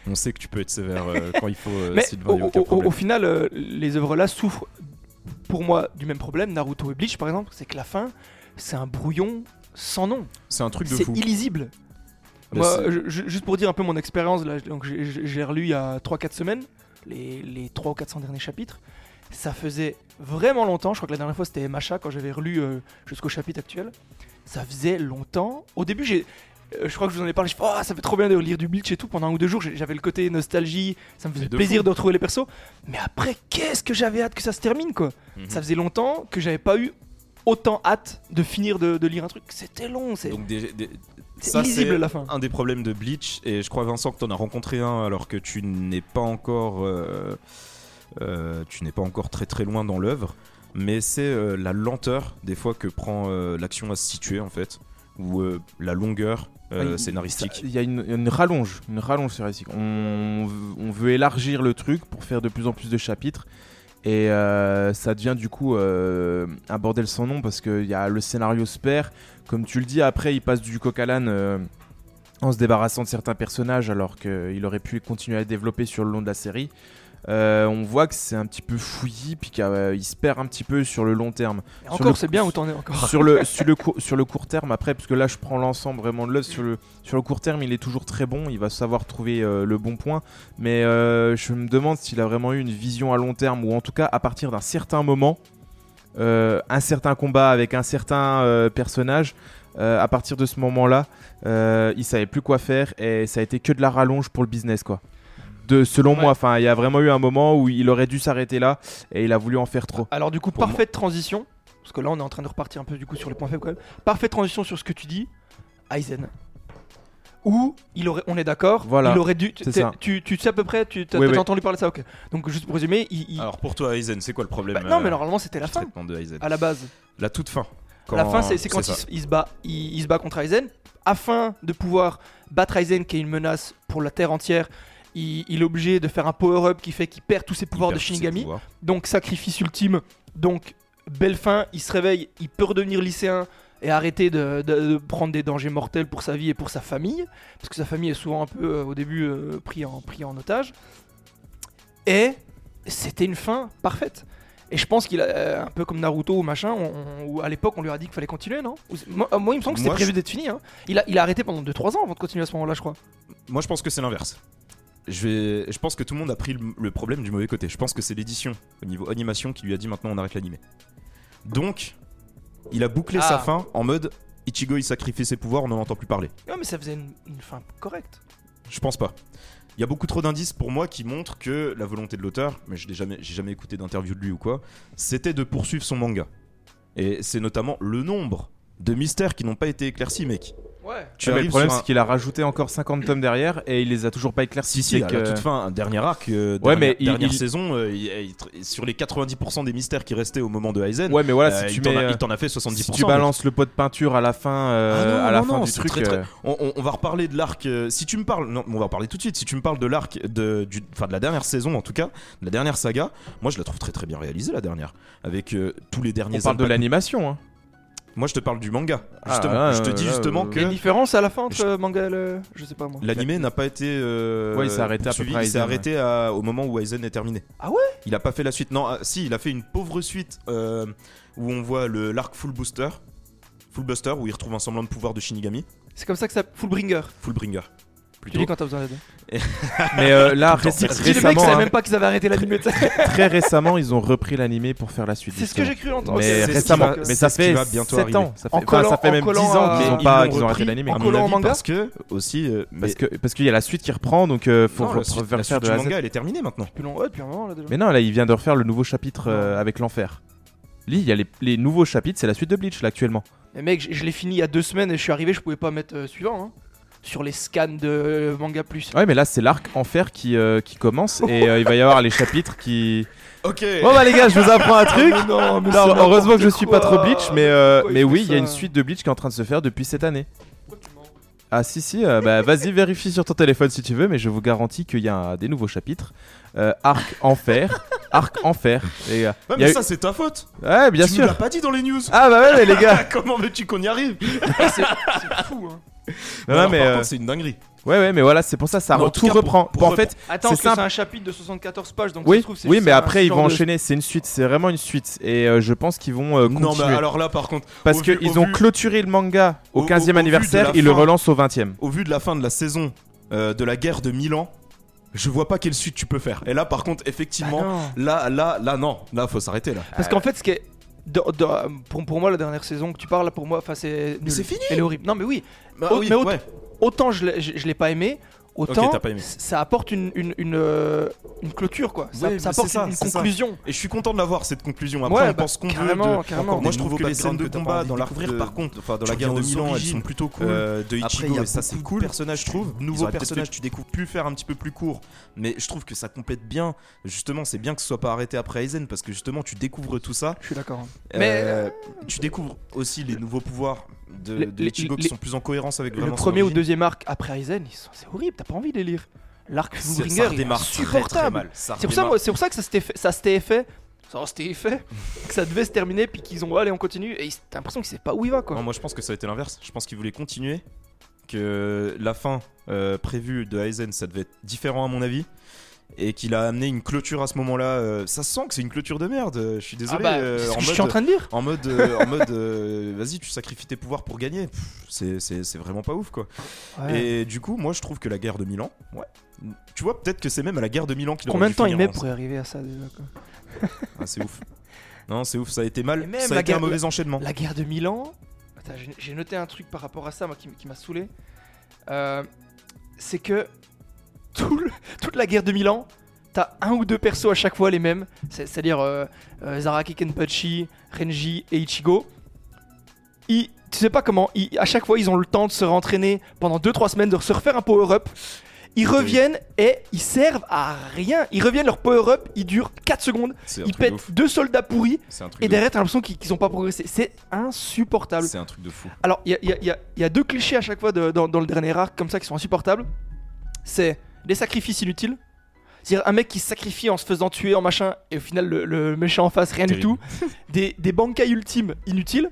on sait que tu peux être sévère quand il faut. Mais Sylvain, au, au- au- problème. au final, les œuvres là souffrent pour moi du même problème. Naruto et Bleach, par exemple, c'est que la fin, c'est un brouillon sans nom. C'est un truc de C'est fou. illisible. Bah, Moi, c'est- je- je- juste pour dire un peu mon expérience, là, donc j'ai relu il y a 3-4 semaines les, les 3 ou 400 derniers chapitres. Ça faisait vraiment longtemps, je crois que la dernière fois c'était Macha quand j'avais relu euh, jusqu'au chapitre actuel. Ça faisait longtemps. Au début, j'ai. euh, je crois que je vous en ai parlé, je fais, oh, ça fait trop bien de lire du Bleach et tout. Pendant un ou deux jours, j'avais le côté nostalgie, ça me faisait de plaisir fou. de retrouver les persos. Mais après, qu'est-ce que j'avais hâte que ça se termine, quoi. Mhm. Ça faisait longtemps que j'avais pas eu autant hâte de finir de, de lire un truc. C'était long, c'est Donc des- des- c'est ça, illisible c'est la fin. un des problèmes de Bleach et je crois Vincent que tu en as rencontré un alors que tu n'es pas encore euh, tu n'es pas encore très très loin dans l'œuvre mais c'est euh, la lenteur des fois que prend euh, l'action à se situer en fait ou euh, la longueur euh, Ah, scénaristique Il y a une, une rallonge, une rallonge scénaristique. On, veut- on veut élargir le truc pour faire de plus en plus de chapitres. Et euh, ça devient du coup euh, un bordel sans nom parce que y a le scénario se perd. Comme tu le dis, après il passe du coq à l'âne euh, en se débarrassant de certains personnages alors qu'il aurait pu continuer à développer sur le long de la série. Euh, on voit que c'est un petit peu fouillis puis qu'il se perd un petit peu sur le long terme. Et sur encore, c'est bien où t'en es encore. sur le sur le court, sur le court terme après parce que là je prends l'ensemble vraiment de l'œuvre sur le sur le court terme il est toujours très bon il va savoir trouver euh, le bon point mais euh, je me demande s'il a vraiment eu une vision à long terme ou en tout cas à partir d'un certain moment euh, un certain combat avec un certain euh, personnage euh, à partir de ce moment là il savait plus quoi faire et ça a été que de la rallonge pour le business quoi de, selon Ouais. moi, enfin, il y a vraiment eu un moment où il aurait dû s'arrêter là et il a voulu en faire trop. Alors du coup, Pour parfaite transition, parce que là on est en train de repartir un peu du coup sur les points faibles quand même. Parfaite transition sur ce que tu dis, Aizen. Où il aurait, on est d'accord, Voilà, il aurait dû. ça. Tu, tu sais à peu près, tu as Oui, oui. entendu parler de ça, ok. Donc juste pour résumer, il. il- alors pour toi Aizen c'est quoi le problème Bah, non, mais euh, normalement c'était la fin, traitement de Aizen à la base. la toute fin la Quand- fin, c'est quand il, ça. se- il se bat, il, il se bat contre Aizen, afin de pouvoir battre Aizen, qui est une menace pour la Terre entière. Il, il est obligé de faire un power-up qui fait qu'il perd tous ses pouvoirs de Shinigami. pouvoirs. Donc sacrifice ultime. Donc belle fin, il se réveille, il peut redevenir lycéen et arrêter de, de- de prendre des dangers mortels pour sa vie et pour sa famille, parce que sa famille est souvent un peu euh, au début euh, pris, en, pris en otage. Et c'était une fin parfaite. Et je pense qu'il a euh, un peu comme Naruto ou machin, où à l'époque on lui a dit qu'il fallait continuer, non? Ou moi, moi, il me semble que c'était prévu d'être fini. hein. Il, a, il a arrêté pendant 2-3 ans avant de continuer à ce moment-là, je crois. Moi, je pense que c'est l'inverse. Je, vais, je pense que tout le monde a pris le, le problème du mauvais côté. Je pense que c'est l'édition, au niveau animation, qui lui a dit maintenant on arrête l'animé. Donc, il a bouclé Ah. sa fin en mode Ichigo il sacrifie ses pouvoirs, on n'en entend plus parler. Ouais, mais ça faisait une, une fin correcte. Je pense pas. Il y a beaucoup trop d'indices pour moi qui montrent que la volonté de l'auteur, mais je n'ai jamais, j'ai jamais écouté d'interview de lui ou quoi, c'était de poursuivre son manga. Et c'est notamment le nombre de mystères qui n'ont pas été éclaircis, mec. Ouais. Tu mais le problème, un- c'est qu'il a rajouté encore 50 tomes derrière et il les a toujours pas éclaircis. Si, si, c'est à que- la toute fin, un dernier arc, euh, Ouais, dernière, mais il- dernière il- saison, euh, il- il- sur les 90% des mystères qui restaient au moment de Aizen, Ouais, mais voilà, euh, si il tu t'en mets. a- euh, il t'en a fait 70%. Si tu balances le pot de peinture à la fin, euh, Ah non, à la non, fin non, du truc, très, très- On, on- on va reparler de l'arc. euh, si tu me parles, non, on va en parler tout de suite. Si tu me parles de l'arc de, du, enfin de la dernière saison en tout cas, de la dernière saga, moi je la trouve très très bien réalisée la dernière, avec euh, tous les derniers. on parle de l'animation. Hein. Moi je te parle du manga. Ah, Justement, là, je te dis là, justement euh, Il y a une que différence à la fin entre manga et le. Je sais pas moi. l'animé n'a pas été. euh, Ouais, il s'est arrêté à peu près Il s'est arrêté à- au moment où Aizen est terminé. Ah ouais? Il a pas fait la suite. Non, ah, si, il a fait une pauvre suite euh, où on voit le l'arc Full Booster. Full Buster où il retrouve un semblant de pouvoir de Shinigami. C'est comme ça que ça. Fullbringer. Fullbringer. Tu Plutôt. dis quand t'as besoin d'aide. Mais euh, là, mecs récemment, savaient hein, même pas qu'ils avaient arrêté l'animé. très très récemment, ils ont repris l'animé pour faire la suite. C'est ce que j'ai cru entendre. Mais récemment, mais ça fait va bientôt 7 arriver. ans. Ça fait, En enfin, collant- ça fait en même 10 collant ans à- qu'ils ont pas, l'ont qu'ils ont arrêté repris, l'animé. en collant manga parce que aussi euh, Parce que parce qu'il y a la suite qui reprend, donc euh, faut refaire la suite de la manga elle est terminée maintenant. Depuis long- ouais, depuis un moment là déjà. Mais non, là, il vient de refaire le nouveau chapitre euh, avec l'enfer. Lui, il y a les, les nouveaux chapitres, c'est la suite de Bleach là actuellement. Mais mec, je, je l'ai fini il y a deux semaines et je suis arrivé, je pouvais pas mettre euh, suivant. Hein. Sur les scans de manga plus. Ouais, mais là, c'est l'arc enfer qui, euh, qui commence et euh, il va y avoir les chapitres qui. Ok. Bon bah les gars, je vous apprends un truc. mais non, mais Non, heureusement que je suis pas trop. Bleach, mais, euh, mais oui, il y a une suite de Bleach qui est en train de se faire depuis cette année. Tu Ah si si, euh, bah vas-y vérifie sur ton téléphone si tu veux, mais je vous garantis qu'il y a des nouveaux chapitres. Euh, arc enfer, arc enfer. Les gars. Ouais, mais eu- ça c'est ta faute. Ouais, bien tu nous l'as sûr. pas dit dans les news. Ah bah ouais, mais les gars. Comment veux-tu qu'on y arrive? C'est c'est fou, hein. Non, mais euh, c'est une dinguerie. ouais ouais, mais voilà, c'est pour ça ça en re- tout tout cas, pour- reprend. pour en fait, Attends, C'est un chapitre de 74 pages, donc ça oui, se trouve, oui, mais après ils vont de- enchaîner. C'est une suite, c'est vraiment une suite, et euh, je pense qu'ils vont euh, Non, continuer. mais alors là, par contre, Parce qu'ils ont vu- clôturé le manga au au- 15e au vu de anniversaire, ils le relancent au 20e. au vu de la fin de la saison euh, de la guerre de Milan, je vois pas quelle suite tu peux faire. Et là, par contre, effectivement, non. là, là, là, non, là, faut s'arrêter là. Parce qu'en fait, ce qui est. pour, pour moi, la dernière saison que tu parles, pour moi, enfin, c'est. c'est fini. Elle est horrible. Non, mais oui. Bah oui, mais autant- ouais. Je l'ai pas aimé, autant pas aimé. ça apporte une, une, une, euh, une clôture, quoi. Ça, Ouais, ça mais apporte ça, une, une c'est ça. conclusion. Et je suis content de l'avoir cette conclusion. Après, Ouais, on bah, pense qu'on veut. de-. Moi, je trouve que les scènes de combat dans l'arc de- par contre, enfin dans la guerre de Milan, elles sont plutôt cool. Euh, de Ichigo il y a et ça c'est cool. personnages, je trouve. Personnages, fait- tu découvres pu faire un petit peu plus court, mais je trouve que ça complète bien. Justement, c'est bien que ce soit pas arrêté après Aizen parce que justement tu découvres tout ça. Je suis d'accord. hein. Euh, tu découvres aussi les nouveaux pouvoirs de, Ichigo qui sont plus en cohérence avec Le premier ou deuxième arc après Aizen, c'est horrible, t'as pas envie de les lire. L'arc il est insupportable. C'est pour ça, moi, pour ça que ça s'était fait, ça s'était fait, fait, que ça devait se terminer, puis qu'ils ont allez on continue, et t'as l'impression qu'ils savent pas où il va quoi. Non, moi je pense que ça a été l'inverse. Je pense qu'ils voulaient continuer. Que la fin euh, prévue de Aizen, ça devait être différent à mon avis. Et qu'il a amené une clôture à ce moment-là. euh, ça se sent que c'est une clôture de merde. euh, Je suis Ah désolé. bah, euh, en que je mode- suis en train de dire. En mode, euh, en mode euh, vas-y, tu sacrifies tes pouvoirs pour gagner. C'est vraiment pas ouf quoi. Et du coup, moi je trouve que la guerre de Milan, ouais. Tu vois, peut-être que c'est même à la guerre de Milan qu'il aurait Combien de temps il met pour arriver à ça déjà quoi Ah, c'est ouf. Non, c'est ouf, ça a été mal. Même Ça a la été un guerre- mauvais enchaînement. La guerre de Milan. J'ai- noté un truc par rapport à ça moi, qui, m'a saoulé. C'est que tout le- toute la guerre de Milan, t'as un ou deux persos à chaque fois les mêmes. C'est- C'est-à-dire euh, euh, Zaraki Kenpachi, Renji et Ichigo. Ils, tu sais pas comment, ils- à chaque fois ils ont le temps de se rentraîner pendant 2-3 semaines, de se refaire un power-up. Ils reviennent et ils servent à rien. Ils reviennent leur power-up, ils durent 4 secondes. Ils de pètent ouf. deux soldats pourris et de derrière t'as l'impression qu'ils qu'ils ont pas progressé. C'est insupportable. C'est un truc de fou. Alors, il y a, y y y deux clichés à chaque fois de- dans, dans le dernier arc comme ça qui sont insupportables. C'est les sacrifices inutiles. C'est-à-dire un mec qui se sacrifie en se faisant tuer en machin et au final le, le méchant en face rien Terrible. du tout. Des, des bankai ultimes inutiles.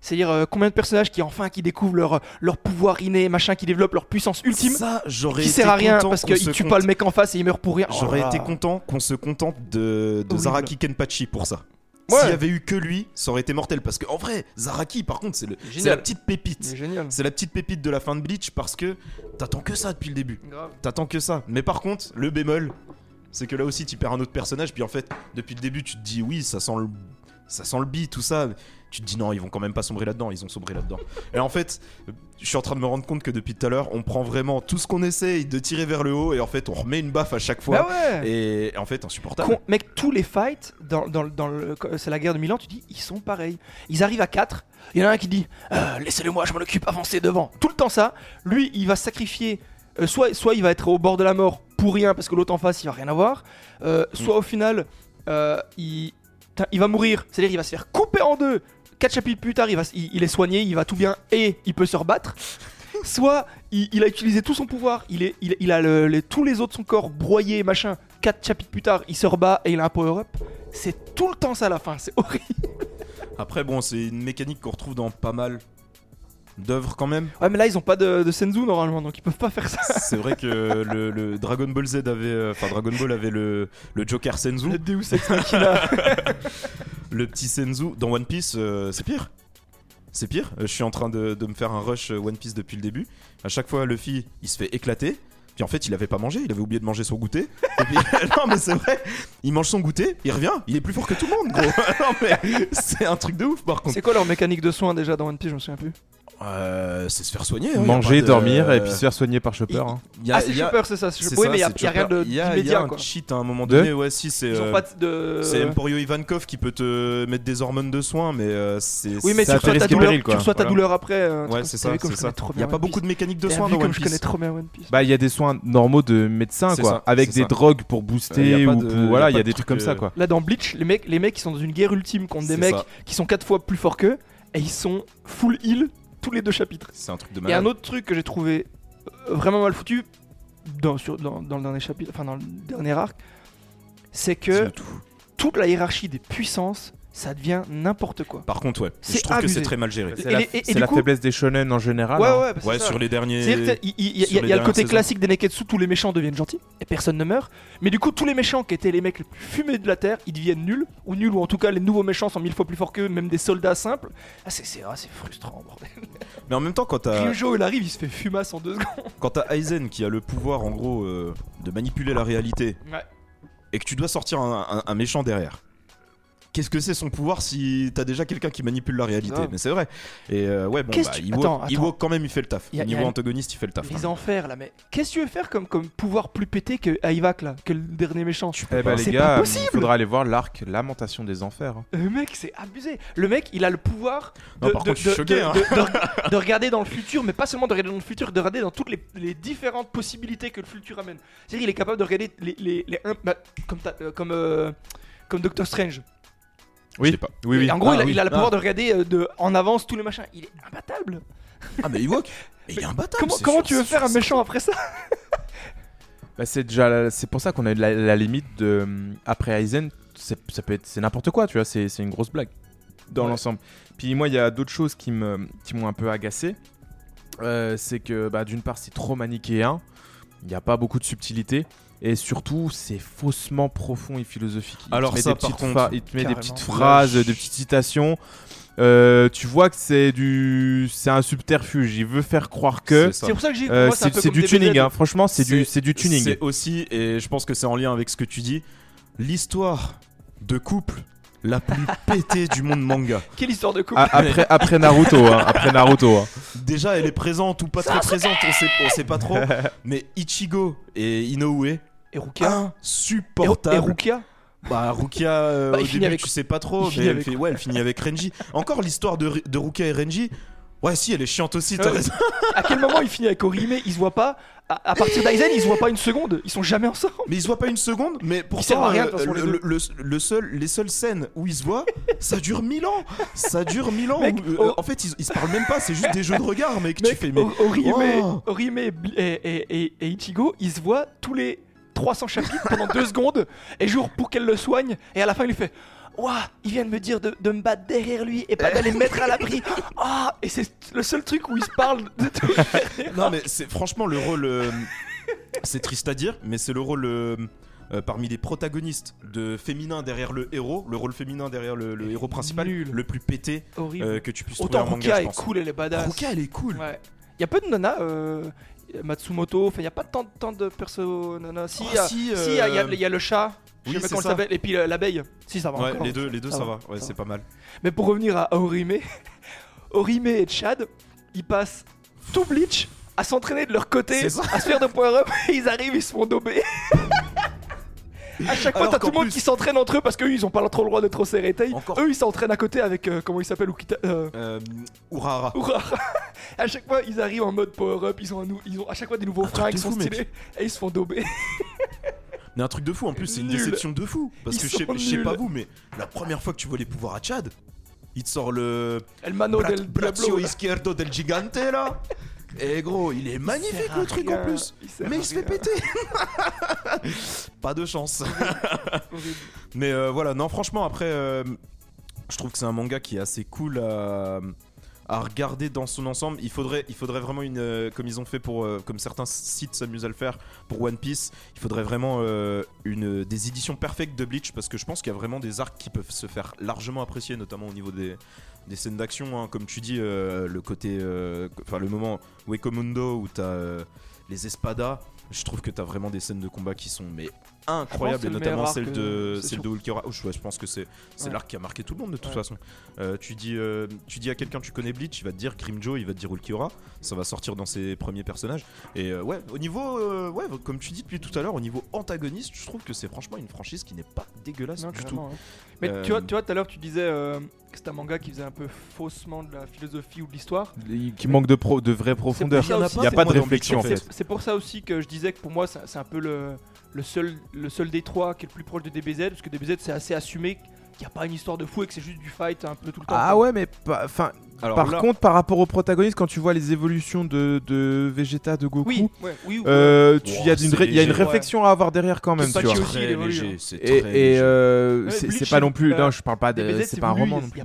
C'est-à-dire euh, combien de personnages qui enfin qui découvrent leur, leur pouvoir inné, machin, qui développent leur puissance ultime, Ça, j'aurais qui été sert à rien content parce qu'ils tuent pas le mec en face et il meurt pour rien. Oh J'aurais été content qu'on se contente de, de. Zaraki Kenpachi pour ça. Ouais. S'il y avait eu que lui, ça aurait été mortel. Parce qu'en vrai, Zaraki, par contre, c'est le- c'est la petite pépite. génial. C'est la petite pépite de la fin de Bleach parce que t'attends que ça depuis le début. T'attends que ça. Mais par contre, le bémol, c'est que là aussi, tu perds un autre personnage. Puis en fait, depuis le début, tu te dis oui, ça sent le, ça sent le bi, tout ça. Tu te dis non, ils vont quand même pas sombrer là-dedans. Ils ont sombré là-dedans. Et en fait, je suis en train de me rendre compte que depuis tout à l'heure, on prend vraiment tout ce qu'on essaye de tirer vers le haut et en fait, on remet une baffe à chaque fois. Bah ouais. Et en fait, insupportable. Con- mec, tous les fights dans, dans, dans le, c'est la guerre de Milan, tu dis ils sont pareils. Ils arrivent à 4, il y en a un qui dit Euh, laissez-le moi, je m'en occupe, avancez devant. Tout le temps ça, lui il va sacrifier, euh, soit, soit il va être au bord de la mort pour rien parce que l'autre en face il va rien avoir, euh, soit au final il, il va mourir, c'est-à-dire il va se faire couper en deux. 4 chapitres plus tard, il, va, il, il est soigné, il va tout bien et il peut se rebattre. Soit il, il a utilisé tout son pouvoir, il, est, il, a le- les- tous les autres de son corps broyés, machin. 4 chapitres plus tard, il se rebat et il a un power-up. C'est tout le temps ça à la fin, c'est horrible. Après, bon, c'est une mécanique qu'on retrouve dans pas mal d'œuvres quand même. Ouais, mais là ils ont pas de, de Senzu normalement, donc ils peuvent pas faire ça. C'est vrai que le, le Dragon Ball Z avait, euh, enfin Dragon Ball avait le, le Joker Senzu, Le Deus Ex Machina. le petit Senzu. Dans One Piece, euh, c'est pire. C'est pire. Euh, je suis en train de, me faire un rush euh, One Piece depuis le début. À chaque fois, Luffy, il se fait éclater. Puis en fait, il avait pas mangé, il avait oublié de manger son goûter. Non, mais c'est vrai, il mange son goûter, il revient, il est plus fort que tout le monde, gros. c'est un truc de ouf par contre. c'est quoi leur mécanique de soins déjà dans One Piece? Je me souviens plus. Euh, c'est se faire soigner. hein, Manger, de- dormir et puis se faire soigner par Chopper. hein. Il y a- ah, c'est Chopper, c'est ça. c'est. Oui, mais il y a, rien de Il y a- il y a d'immédiat un quoi. cheat à un moment De donné, ouais, si c'est. Euh, de. C'est Emporio Ivankov qui peut te mettre des hormones de soins, mais euh, c'est. Oui, mais tu reçois, ta douleur, péril, tu reçois ta Voilà. douleur après. un Ouais, c'est ça, Il y a pas beaucoup Piece. de mécaniques de soins vu dans comme One je connais Piece. trop bien One Piece. Bah, il y a des soins normaux de médecins, C'est quoi. avec des drogues pour Euh, booster ou voilà, il y a de des truc, trucs comme ça, euh, quoi. Là dans Bleach, les mecs, les mecs ils sont dans une guerre ultime contre des mecs qui sont 4 fois plus forts qu'eux et ils sont full heal tous les deux chapitres. C'est un truc de Et un malade. autre truc que j'ai trouvé euh, vraiment mal foutu dans, sur- dans, dans le dernier chapitre, enfin dans le dernier arc, c'est que toute la hiérarchie des puissances, ça devient n'importe quoi. Par contre, ouais, je trouve que c'est très mal géré. C'est la, les- et- et c'est du la coup- faiblesse des shonen en général. ouais, hein. ouais, bah, c'est Ouais, ça. sur les derniers. Il y, il y les a le côté saisons. classique des Neketsu, tous les méchants deviennent gentils et personne ne meurt. Mais du coup, tous les méchants qui étaient les mecs les plus fumés de la terre, ils deviennent nuls ou nuls ou en tout cas les nouveaux méchants sont mille fois plus forts qu'eux, même des soldats simples. Ah, c'est c'est ah, c'est frustrant, bordel. Mais en même temps, quand t'as Ryujo, il arrive, il se fait fumasse en deux secondes. quand t'as Aizen qui a le pouvoir, en gros, euh, de manipuler la réalité, Ouais. et que tu dois sortir un, un- un méchant derrière. Qu'est-ce que c'est son pouvoir si t'as déjà quelqu'un qui manipule la réalité Grave. Mais c'est vrai. Et euh, ouais, bon, Qu'est-ce bah, que tu- Ewok- attends, attends. Ewok, quand même, il fait le taf. Au niveau antagoniste, il fait le taf. Les hein. enfers là, mais qu'est-ce que tu veux faire comme, comme pouvoir plus pété que Aivak là, que le dernier méchant? Eh bah, C'est les pas gars, il possible. faudra aller voir l'arc Lamentation des Enfers. hein. Le mec, c'est abusé. Le mec, il a le pouvoir de, Non, par de- contre, je suis de- choqué, de- hein. de- de- de regarder dans le futur, mais pas seulement de regarder dans le futur, de regarder dans toutes les, les différentes possibilités que le futur amène. C'est-à-dire, il est capable de regarder les, les, les un- bah, comme, euh, comme, euh, comme Doctor Strange. Je sais pas. Oui, oui. Et en gros, Ah, il, a, oui. il a le Ah. pouvoir de regarder euh, de, en avance tous les machins. Il est imbattable. Ah, mais Ewok Mais il est imbattable. Comment, c'est comment sûr, tu veux c'est faire un sûr, méchant après ça Bah, c'est déjà la- c'est pour ça qu'on a eu la, la limite de hum, après Aizen c'est ça peut être c'est n'importe quoi tu vois c'est c'est une grosse blague dans Ouais. l'ensemble puis moi il y a d'autres choses qui me qui m'ont un peu agacé Euh, c'est que bah, d'une part c'est trop manichéen il n'y a pas beaucoup de subtilité et surtout c'est faussement profond et philosophique il Alors te met ça, des par petites contre, il te met des petites phrases des petites citations Euh, tu vois que c'est du c'est un subterfuge il veut faire croire que C'est pour ça que j'ai euh, c'est du tuning hein. franchement c'est du c'est du tuning C'est aussi, et je pense que c'est en lien avec ce que tu dis, l'histoire de couple la plus pétée du monde manga. Quelle histoire de couple après, après Naruto, hein, après Naruto. hein. Déjà, elle est présente ou pas très présente, on sait, on sait pas trop. Mais Ichigo et Inoue, Et Rukia Et, et insupportable. Rukia Bah, Rukia, euh, Bah, au il début, avec- tu sais pas trop, il mais elle, avec- fait- ouais, elle finit avec Renji. Encore l'histoire de, de Rukia et Renji. Ouais, si, elle est chiante aussi, t'as Ouais. raison. À quel moment il finit avec Orihime Ils se voient pas. À, à partir d'Aizen, ils se voient pas une seconde. Ils sont jamais ensemble. Mais ils se voient pas une seconde, mais pourtant, rien, euh, le, deux. le- le seul, les seules scènes où ils se voient, ça dure mille ans. Ça dure mille ans. Mec, où, euh, oh. En fait, ils, ils se parlent même pas, c'est juste des jeux de regard, mec. tu Mec, fais, mais. Orihime, Oh. Orihime et- et Ichigo, ils se voient tous les 300 chapitres pendant 2 secondes. Et jour pour qu'elle le soigne. Et à la fin, il lui fait. Ouah, il vient de me dire de, de me battre derrière lui et pas d'aller me mettre à l'abri. Ah, et c'est le seul truc où ils se parlent de tout. Non, mais c'est franchement le rôle. euh, c'est triste à dire, mais c'est le rôle. euh, euh, parmi les protagonistes de féminin derrière le héros, le rôle féminin derrière le, le héros principal, Nul. le plus pété que tu puisses Autant trouver en manga, je est cool, elle est badass. Rukia, elle est cool. Ouais. Il y a peu de nanas, Matsumoto, enfin il y a pas tant, tant de persos nanas. Si, Oh, il si, si, il y a- il y, a- euh, y a le chat, je sais pas comment s'appelle, et puis euh, l'abeille. Si, ça va Ouais, encore. les deux, les deux, ça, Ça va. va, Ouais, ça c'est pas mal. Mais pour revenir à Orime, Orime et Chad, ils passent tout Bleach à s'entraîner de leur côté, à se faire de power up, et ils arrivent, ils se font dober. À chaque fois, t'as tout le monde plus- qui s'entraîne entre eux parce qu'eux ils ont pas trop le droit d'être au Sereitei. Encore- Eux ils s'entraînent à côté avec euh, comment il s'appelle Ukita. euh, Euh, Urara. Urara. À chaque fois, ils arrivent en mode power up, ils ont, un nou- ils ont à chaque fois des nouveaux Un truc fringues de qui sont fou, mec. stylés et ils se font dober. Mais un truc de fou, en plus, c'est une Nul. déception de fou. Parce Ils que je sais sont je sais pas vous, mais la première fois que tu vois les pouvoirs à Chad, il te sort le. El mano Bra- del Braccio Diablo. izquierdo del gigante là. Et gros, il est magnifique sert à le truc rien. en plus. Il sert Mais à il se fait rien. péter. pas de chance. Horrible. Mais euh, voilà, non, franchement, après, euh, je trouve que c'est un manga qui est assez cool à, à regarder dans son ensemble. Il faudrait, il faudrait vraiment une, euh, comme ils ont fait pour, euh, comme certains sites s'amusent à le faire pour One Piece, il faudrait vraiment euh, une, des éditions parfaites de Bleach parce que je pense qu'il y a vraiment des arcs qui peuvent se faire largement apprécier, notamment au niveau des, des scènes d'action, hein. comme tu dis, le côté, enfin le moment Wekomundo où t'as les espadas. Je trouve que t'as vraiment des scènes de combat qui sont mais incroyables, c'est et notamment meilleur celle arc, de euh, celle de Ulquiorra. Oh, je, pense que c'est c'est Ouais. l'arc qui a marqué tout le monde de toute Ouais. façon. Euh, tu dis euh, tu dis à quelqu'un tu connais Bleach, il va te dire Grimjo, il va te dire Ulquiorra. Ça va sortir dans ses premiers personnages. Et euh, ouais, au niveau euh, ouais, comme tu dis depuis tout à l'heure, au niveau antagoniste, je trouve que c'est franchement une franchise qui n'est pas dégueulasse Non, du tout. hein. Mais Euh, tu vois, tu vois, tout à l'heure tu disais euh, que c'était un manga qui faisait un peu faussement de la philosophie ou de l'histoire. Qui manque de, pro, de vraie profondeur. Il n'y a pas de réflexion en fait. C'est c'est pour ça aussi que je disais que pour moi c'est c'est un peu le, le seul le seul des trois qui est le plus proche de DBZ parce que DBZ c'est assez assumé qu'il n'y a pas une histoire de fou et que c'est juste du fight un peu tout le temps. Ah ouais, mais enfin. Alors Par là- contre, par rapport au protagoniste, quand tu vois les évolutions de, de Vegeta, de Goku, Oui, ouais, oui, euh, il Wow, y a une, ré- y a une léger. réflexion à avoir derrière quand même, tu vois. aussi, léger, c'est Et, très et, léger. euh, Ouais, c'est pas non plus. euh, Non, je parle pas de. C'est pas un roman non y plus.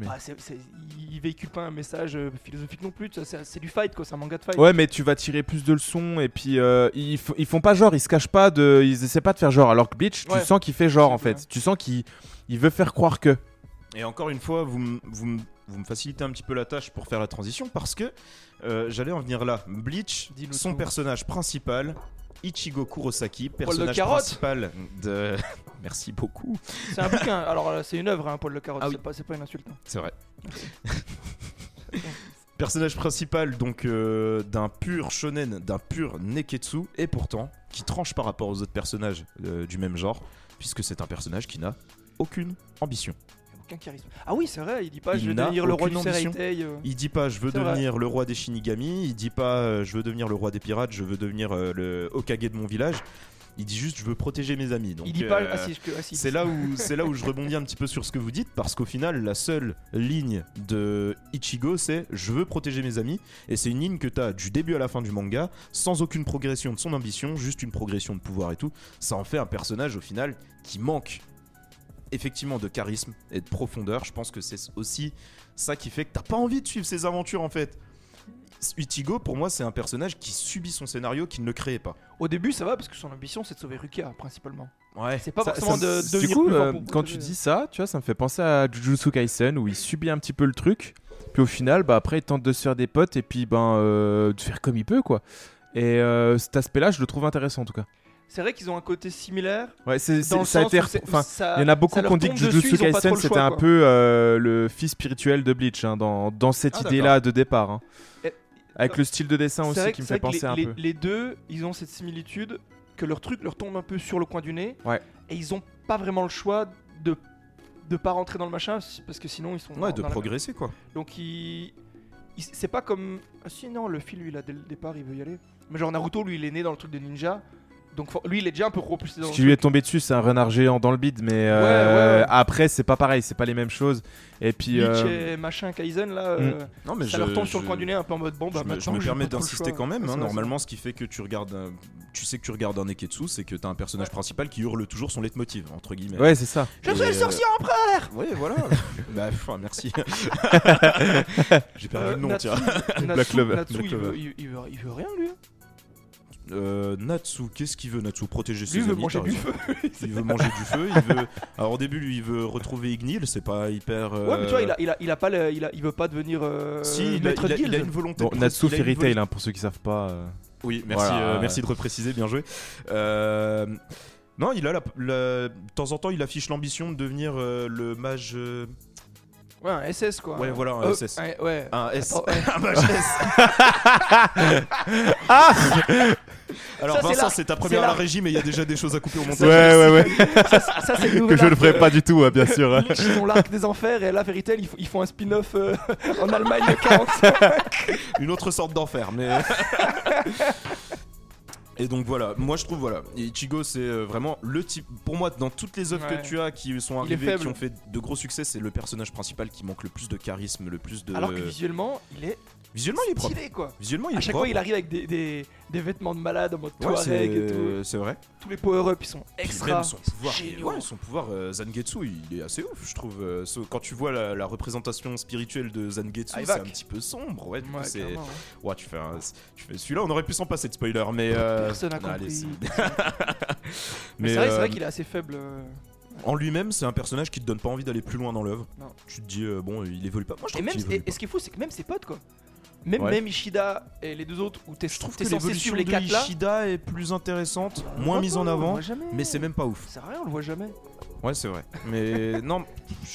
Il véhicule pas un message euh, philosophique non plus, c'est du fight quoi, c'est un manga de fight. Ouais, mais tu vas tirer plus de leçons et puis euh, ils, ils font pas genre, ils se cachent pas de, ils essaient pas de faire genre. Alors que Bleach, tu sens qu'il fait genre en fait. Tu sens qu'il il veut faire croire que. Et encore une fois, vous, vous, vous me facilitez un petit peu la tâche pour faire la transition parce que euh, j'allais en venir là. Bleach, son tout. personnage principal, Ichigo Kurosaki, personnage principal de. Merci beaucoup. C'est un bouquin, alors euh, c'est une œuvre, hein, Paul Le Carotte, Ah oui. c'est pas, c'est pas une insulte. hein. C'est vrai. personnage principal donc euh, d'un pur shonen, d'un pur neketsu, et pourtant qui tranche par rapport aux autres personnages euh, du même genre, puisque c'est un personnage qui n'a aucune ambition. Aucun charisme. Ah oui, c'est vrai, il dit pas je n'a devenir le roi du. Sereitei. euh. Il dit pas je veux vrai. devenir le roi des Shinigami, il dit pas euh, je veux devenir le roi des pirates, je veux devenir euh, le Hokage de mon village. Il dit juste je veux protéger mes amis. Donc, il dit pas. euh, Ah si, ah, si, c'est là où c'est là où je rebondis un petit peu sur ce que vous dites parce qu'au final la seule ligne de Ichigo c'est je veux protéger mes amis et c'est une ligne que tu as du début à la fin du manga sans aucune progression de son ambition, juste une progression de pouvoir et tout. Ça en fait un personnage au final qui manque effectivement de charisme et de profondeur. Je pense que c'est aussi ça qui fait que t'as pas envie de suivre ses aventures en fait. Ichigo pour moi c'est un personnage qui subit son scénario qui ne le créait pas. Au début, ça va parce que son ambition c'est de sauver Rukia principalement. Ouais. C'est pas Ça- forcément ça- de du devenir coup, euh, quand tu dis ça, tu vois, ça me fait penser à Jujutsu Kaisen où il subit un petit peu le truc, puis au final, bah après il tente de se faire des potes et puis ben euh, de faire comme il peut quoi. Et euh, cet aspect-là, je le trouve intéressant en tout cas. C'est vrai qu'ils ont un côté similaire. Ouais, c'est, ça a sens été, enfin, il y en a beaucoup qui ont dit que Jujutsu Kaisen c'était choix, un peu euh, le fils spirituel de Bleach hein, dans, dans cette Ah, idée-là de départ. hein. Et- Avec le style de dessin aussi qui que- me fait penser les, un les- peu. les deux, ils ont cette similitude que leur truc leur tombe un peu sur le coin du nez. Ouais. Et ils ont pas vraiment le choix de de pas rentrer dans le machin parce que sinon ils sont Ouais, dans- de dans progresser quoi. Donc ils, c'est pas comme ah, si non le fil lui là dès le départ il veut y aller. Mais genre Naruto lui il est né dans le truc de ninja. Donc lui il est déjà un peu propulsé dans Ce le qui lui est tombé dessus, c'est un renard géant dans le bide, mais euh, ouais, ouais. après, c'est pas pareil, c'est pas les mêmes choses. Et puis, euh, et machin Kaizen là, euh, Non mais ça je, leur tombe sur le coin du nez un peu en mode bon bah je me, je me permets d'insister quand même. Hein, normalement, ce qui fait que tu regardes, un- tu sais que tu regardes un Neketsu, c'est que t'as un personnage principal qui hurle toujours son leitmotiv entre guillemets. ouais, c'est ça. Je suis le euh, sorcier empereur Ouais, voilà. bah, pff, merci. J'ai perdu le nom, tiens. Natsu- Black Clover, il, veut, il rien lui. Euh, Natsu, qu'est-ce qu'il veut Natsu? Protéger ses Lui veut amis, manger du feu. Il veut manger du feu. Il veut. Alors au début, lui, il veut retrouver Ignil. C'est pas hyper. euh, Ouais, mais tu vois, il a, il a, il a pas le, il, a, il veut pas devenir euh, Si, il a, il a- de il a une volonté. Bon, de- Natsu il a une Fairy volonté- Tail, hein, pour ceux qui savent pas. euh. Oui, merci, Voilà. euh, merci de repréciser, bien joué. Euh, non, il a la, la- de temps en temps, il affiche l'ambition de devenir euh, le mage. euh, Ouais, un SS quoi. Ouais, voilà, un Euh, SS. un- ouais. Un S. Attends, ouais. un mage S. Alors Ça, Vincent, c'est ta première à la régie, mais il y a déjà des choses à couper au montage. Ouais, ouais, ouais. Ça, ça, c'est le que je ne ferai pas du tout, hein, bien sûr. hein. Ils ont l'arc des enfers et là, Fairy Tail, ils, font- ils font un spin-off euh, en Allemagne 40. Une autre sorte d'enfer, mais. Et donc voilà, moi je trouve voilà, Ichigo c'est euh, vraiment le type. Pour moi, dans toutes les œuvres Ouais. que tu as qui sont arrivées, qui ont fait de gros succès, c'est le personnage principal qui manque le plus de charisme, le plus de. Alors que visuellement, il est Visuellement il est propre. stylé quoi. Visuellement il est À chaque propre. fois, il arrive avec des, des, des vêtements de malade en mode Ouais, Touareg et tout. c'est c'est vrai. Tous les power-up, ils sont Puis extra. même son pouvoir, géniaux. ouais, son pouvoir euh, Zangetsu, il est assez ouf, je trouve. euh, ce- quand tu vois la, la représentation spirituelle de Zangetsu, Ah, il c'est un petit peu sombre. Ouais, du coup, Ouais, c'est. clairement, ouais. Ouais, tu fais, un- tu fais celui-là, on aurait pu s'en passer de spoiler, mais. euh, Personne n'a allez, compris. c'est- Mais c'est vrai, c'est euh, vrai qu'il est assez faible. euh. En lui-même, c'est un personnage qui te donne pas envie d'aller plus loin dans l'œuvre. Non. Tu te dis, euh, bon, il évolue pas. Moi, je Et trouve même, qu'il et, évolue et pas. ce qui est fou, c'est que même ses potes quoi. Même, Ouais. même Ishida et les deux autres, où t'es Je trouve t'es que censé suivre les de quatre là. Ishida est plus intéressante, moins le mise en avant, mais c'est même pas ouf. Ça sert à rien, on le voit jamais. Ouais, c'est vrai. Mais non,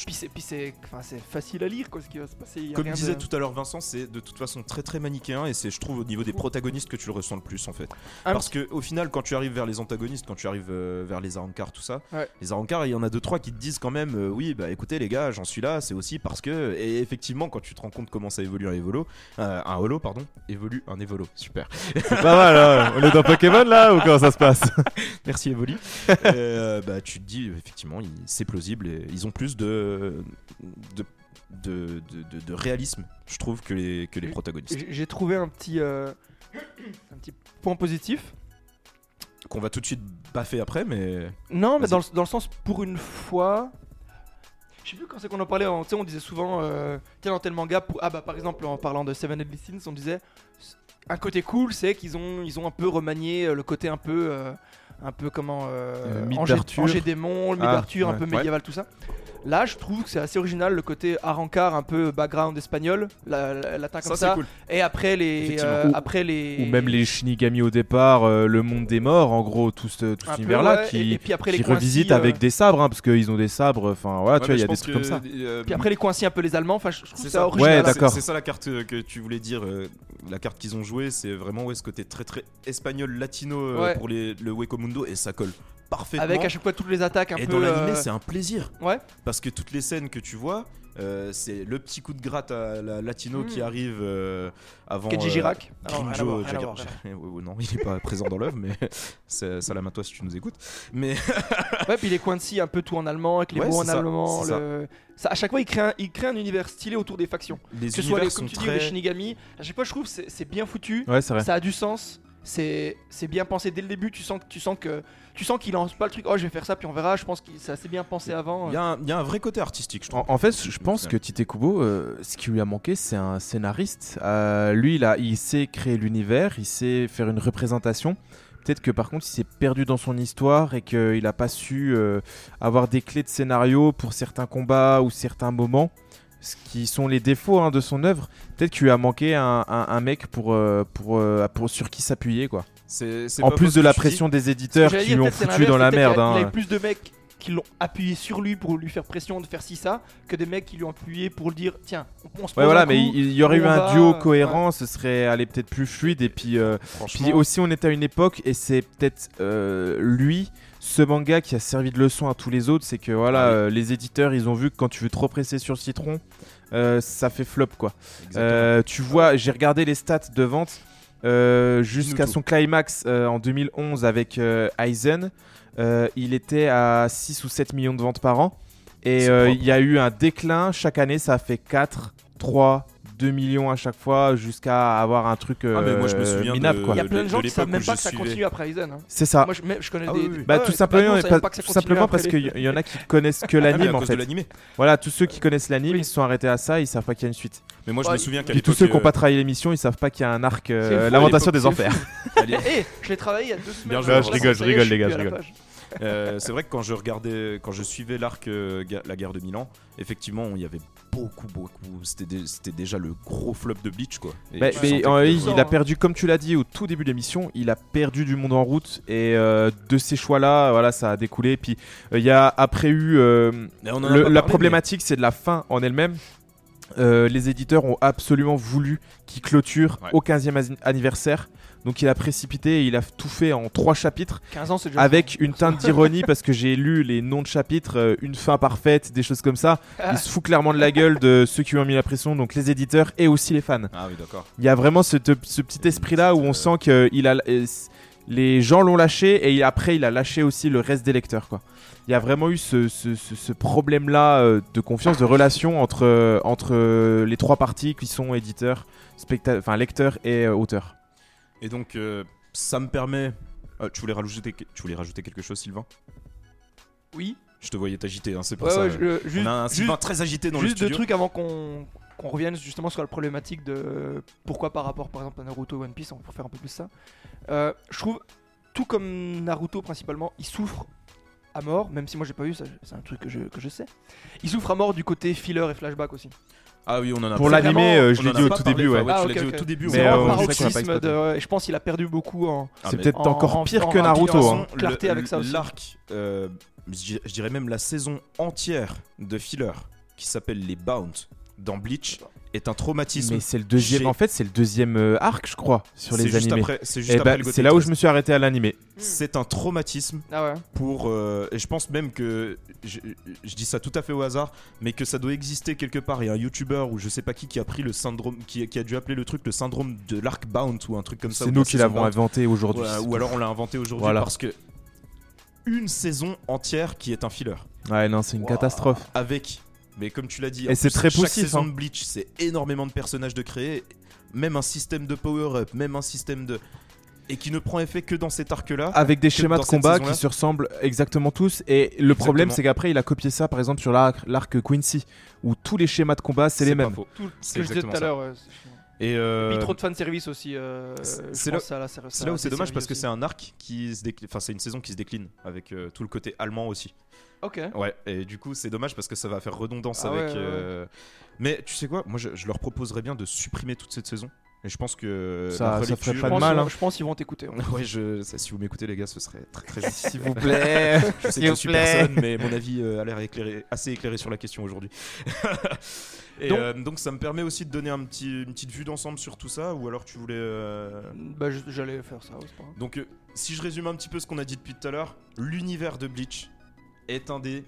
Puis c'est, puis c'est, enfin, c'est facile à lire quoi ce qui va se passer. y a comme rien disait de- tout à l'heure Vincent, c'est de toute façon très très manichéen et c'est, je trouve, au niveau des protagonistes que tu le ressens le plus en fait. Un Parce que au final, quand tu arrives vers les antagonistes, quand tu arrives euh, vers les Arankar, tout ça, Ouais. les Arankar, il y en a deux trois qui te disent quand même, euh, oui, bah écoutez les gars, j'en suis là, c'est aussi parce que, et effectivement, quand tu te rends compte comment ça évolue un évolo, euh, un holo, pardon, évolue un évolo, super. C'est pas mal, hein. On est dans Pokémon là ou comment ça se passe? Merci Evoli. Euh, bah, tu te dis, effectivement, c'est plausible et ils ont plus de. de de, de, de- de réalisme, je trouve, que les, que les protagonistes. J'ai, trouvé un petit, euh, un petit point positif. Qu'on va tout de suite baffer après, mais. Non, mais dans le, dans le sens pour une fois. Je sais plus quand c'est qu'on en parlait. on disait souvent, euh, tiens, dans tel manga, pour- ah bah par exemple en parlant de Seven Deadly Sins, on disait un côté cool, c'est qu'ils ont, ils ont un peu remanié euh, le côté un peu, euh, un peu comment, euh, Euh, Angers. Angers démon, le mythe Ah, d'Arthur, un peu Ouais. médiéval, tout ça. Là, je trouve que c'est assez original le côté Arankar, un peu background espagnol, la, la- latin comme Ça, ça. c'est cool. Et après les, euh, Ou- après les, Ou même les Shinigami au départ, euh, le monde des morts, en gros, tout ce, tout un cet peu, univers-là ouais, qui, et, et puis après les qui coincis, revisite euh, avec des sabres, hein, parce qu'ils ont des sabres, enfin voilà, tu vois, il y a des trucs que, comme ça. euh, Puis après les coincis un peu les Allemands, enfin je trouve C'est ça, ça. original. Ouais, d'accord. C'est ça la carte euh, que tu voulais dire. euh, la carte qu'ils ont jouée, c'est vraiment ouais, ce côté très très espagnol latino euh, Ouais. pour les, le Mundo et ça colle parfaitement. Avec à chaque fois toutes les attaques un et peu. dans l'animé, euh, c'est un plaisir Ouais. parce que toutes les scènes que tu vois. euh, c'est le petit coup de gratte à la latino qui arrive euh, avant Kenji euh, Girac. Ah non, Grinjo voir, Ouais, non, il est pas présent dans l'œuvre, mais salam à toi si tu nous écoutes. Mais. Ouais, puis les coincis un peu tout en allemand, avec les Ouais, mots en ça, allemand. le- ça, à chaque fois, il crée, un, il crée un univers stylé autour des factions. les Que ce soit les, comme tu dis, très. les Shinigami. À chaque fois, je trouve que c'est c'est bien foutu. Ouais, c'est vrai. Ça a du sens. C'est c'est bien pensé dès le début. Tu sens que tu sens que tu sens qu'il lance pas le truc. Oh, je vais faire ça puis on verra. Je pense que c'est assez bien pensé avant. Il y, a un- il y a un vrai côté artistique, je trouve. En, en fait, je pense que Tite Kubo, euh, ce qui lui a manqué, c'est un scénariste. Euh, lui, il, a, il sait créer l'univers, il sait faire une représentation. Peut-être que par contre, il s'est perdu dans son histoire et qu'il n'a pas su euh, avoir des clés de scénario pour certains combats ou certains moments, ce qui sont les défauts hein, de son œuvre. Peut-être qu'il lui a manqué un, un- un mec pour, euh, pour, euh, pour- sur qui s'appuyer, quoi. C'est- c'est En pas plus de la dis. pression des éditeurs qui dire, l'ont foutu dans la merde. qu'il y a- Il hein. plus de mecs qui l'ont appuyé sur lui pour lui faire pression de faire ci ça que des mecs qui lui ont appuyé pour le dire tiens on, se Ouais, voilà, un mais coup, il il y aurait eu un va, duo cohérent, ce serait allé peut-être plus fluide. Et puis, euh, puis aussi, on est à une époque, et c'est peut-être euh, lui, ce manga qui a servi de leçon à tous les autres. C'est que voilà, Ah oui. euh, les éditeurs, ils ont vu que quand tu veux trop presser sur le citron, euh, ça fait flop quoi. Euh, tu vois, j'ai regardé les stats de vente jusqu'à son climax en 2011 avec Aizen. il était à 6 ou 7 millions de ventes par an. Et il y a eu un déclin. Chaque année, ça a fait 4, 3, 2 millions à chaque fois jusqu'à avoir un truc Ah, mais moi, je me euh, souviens minable de- quoi. Il y a plein de de gens qui savent même pas que ça suivais. continue après Aizen. hein. C'est ça. Moi, je, connais Ah des. oui, des- oui. Bah, tout pas simplement, pas- ça tout simplement parce qu'il les- y, y en a qui connaissent que Ah, l'anime en fait. Voilà, tous ceux qui connaissent l'anime, Oui. ils se sont arrêtés à ça, ils savent pas qu'il y a une suite. Mais moi, je Ouais, me souviens qu'à Puis tous ceux qui n'ont euh, pas travaillé l'émission, ils savent pas qu'il y a un arc euh, lamentation des enfers. allez, Eh, je l'ai travaillé il y a deux semaines. Bien je rigole, je rigole, les gars, je rigole. Euh, c'est vrai que quand je regardais, quand je suivais l'arc euh, la guerre de Milan, effectivement, il y avait beaucoup, beaucoup. C'était dé- c'était déjà le gros flop de Bleach, quoi. Et Bah, mais, euh, il, a perdu, comme tu l'as dit au tout début de l'émission, il a perdu du monde en route et euh, de ces choix-là, voilà, ça a découlé. Puis euh, il y a après eu euh, le- la parlé, problématique, c'est de la fin en elle-même. Euh, les éditeurs ont absolument voulu qu'il clôture Ouais. au 15e as- anniversaire. Donc il a précipité et il a tout fait en trois chapitres 15 ans, déjà. avec une teinte d'ironie parce que j'ai lu les noms de chapitres, euh, une fin parfaite, des choses comme ça. Il se fout clairement de la gueule de ceux qui lui ont mis la pression, donc les éditeurs et aussi les fans. Ah oui, d'accord. Il y a vraiment ce, ce petit esprit-là où on sent que il a, euh, les gens l'ont lâché et après il a lâché aussi le reste des lecteurs. Quoi. Il y a vraiment eu ce, ce- ce- ce problème-là euh, de confiance, de relation entre, euh, entre euh, les trois parties qui sont éditeurs, specta- enfin lecteurs et euh, auteurs. Et donc, euh, ça me permet. euh, tu, voulais rajouter, tu voulais rajouter quelque chose, Sylvain? Oui. Je te voyais t'agiter, hein, c'est pour Ouais, ça. ouais, juste, on a un juste- Sylvain très agité dans juste le deux studio. trucs avant qu'on qu'on revienne justement sur la problématique de pourquoi par rapport par exemple à Naruto ou One Piece, on va faire un peu plus ça. Euh, je trouve, tout comme Naruto principalement, il souffre à mort, même si moi j'ai pas vu, ça, c'est un truc que je, que je sais. Il souffre à mort du côté filler et flashback aussi. Ah oui, on en a Pour l'animé, euh, je l'ai dit au tout début. ouais. Ah, tu l'as ok, dit au ok. tout début. Mais, euh, paroxysme de, je pense qu'il a perdu beaucoup en. Ah, C'est peut-être en- encore en- pire en- que en Naruto. hein. clarté avec ça aussi. L'arc, euh, je dirais- même la saison entière de filler qui s'appelle les Bounce dans Bleach est un traumatisme. Mais c'est le deuxième. J'ai- En fait, c'est le deuxième euh, arc, je crois, sur C'est les juste animés. après- C'est juste Et après bah, c'est là où 13. je me suis arrêté à l'animé. C'est un traumatisme Ah ouais. pour. euh, et je pense même que. Je, je dis ça tout à fait au hasard, mais que ça doit exister quelque part. Il y a un YouTuber ou je sais pas qui qui a pris le syndrome. Qui, qui a dû appeler le truc le syndrome de l'arc bound ou un truc comme ça. C'est nous qui l'avons inventé aujourd'hui. Voilà, ou alors on l'a inventé aujourd'hui Voilà. parce que. Une saison entière qui est un filler. Ouais, non, c'est une catastrophe. Avec. Mais comme tu l'as dit, Et c'est très chaque poussif, saison hein. de Bleach, c'est énormément de personnages de créer, même un système de power-up, même un système de. Et qui ne prend effet que dans cet arc-là. Avec des schémas de combat qui se ressemblent exactement tous. Et le problème, c'est qu'après, il a copié ça, par exemple, sur l'arc l'arc Quincy, où tous les schémas de combat, c'est les mêmes. faux. Tout ce C'est que je disais tout à l'heure. ouais, c'est chiant. Et euh, Puis trop de fanservice aussi. euh, c'est- là- là où c'est dommage parce que c'est un arc qui se décline. Enfin, c'est une saison qui se décline avec euh, tout le côté allemand aussi. Ok. Ouais, et du coup, c'est dommage parce que ça va faire redondance Ah avec. ouais, ouais, ouais. euh, Mais tu sais quoi Moi, je, je leur proposerais bien de supprimer toute cette saison. Et je pense que. Ça- ça ferait Je pas de mal, hein. je pense qu'ils vont t'écouter. Ouais, je, ça, si vous m'écoutez, les gars, ce serait très très gentil. S'il vous plaît. Je sais que je suis personne, mais mon avis euh, a l'air éclairé, assez éclairé sur la question aujourd'hui. Et Donc- donc, donc ça me permet aussi de donner un petit, une petite vue d'ensemble sur tout ça, ou alors tu voulais... euh, Bah, j'allais faire ça. c'est pas grave. Donc euh, si je résume un petit peu ce qu'on a dit depuis tout à l'heure, l'univers de Bleach est un des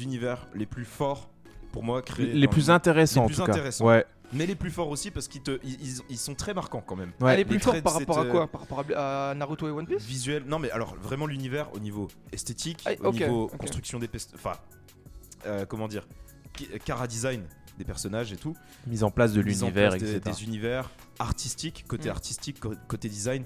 univers les plus forts pour moi créés. les plus le- intéressants, les en plus tout cas. intéressants. Ouais. Mais les plus forts aussi parce qu'ils te, ils, ils- ils sont très marquants quand même. Ouais. Elle est plus les forte traits par rapport à quoi Par rapport à, à Naruto et One Piece Visuel, non mais alors vraiment l'univers au niveau esthétique, Ah, au niveau construction des enfin euh, comment dire, cara design des personnages et tout, Mise en place de en l'univers, place des, etc. des univers artistiques, côté Mm. artistique, côté design.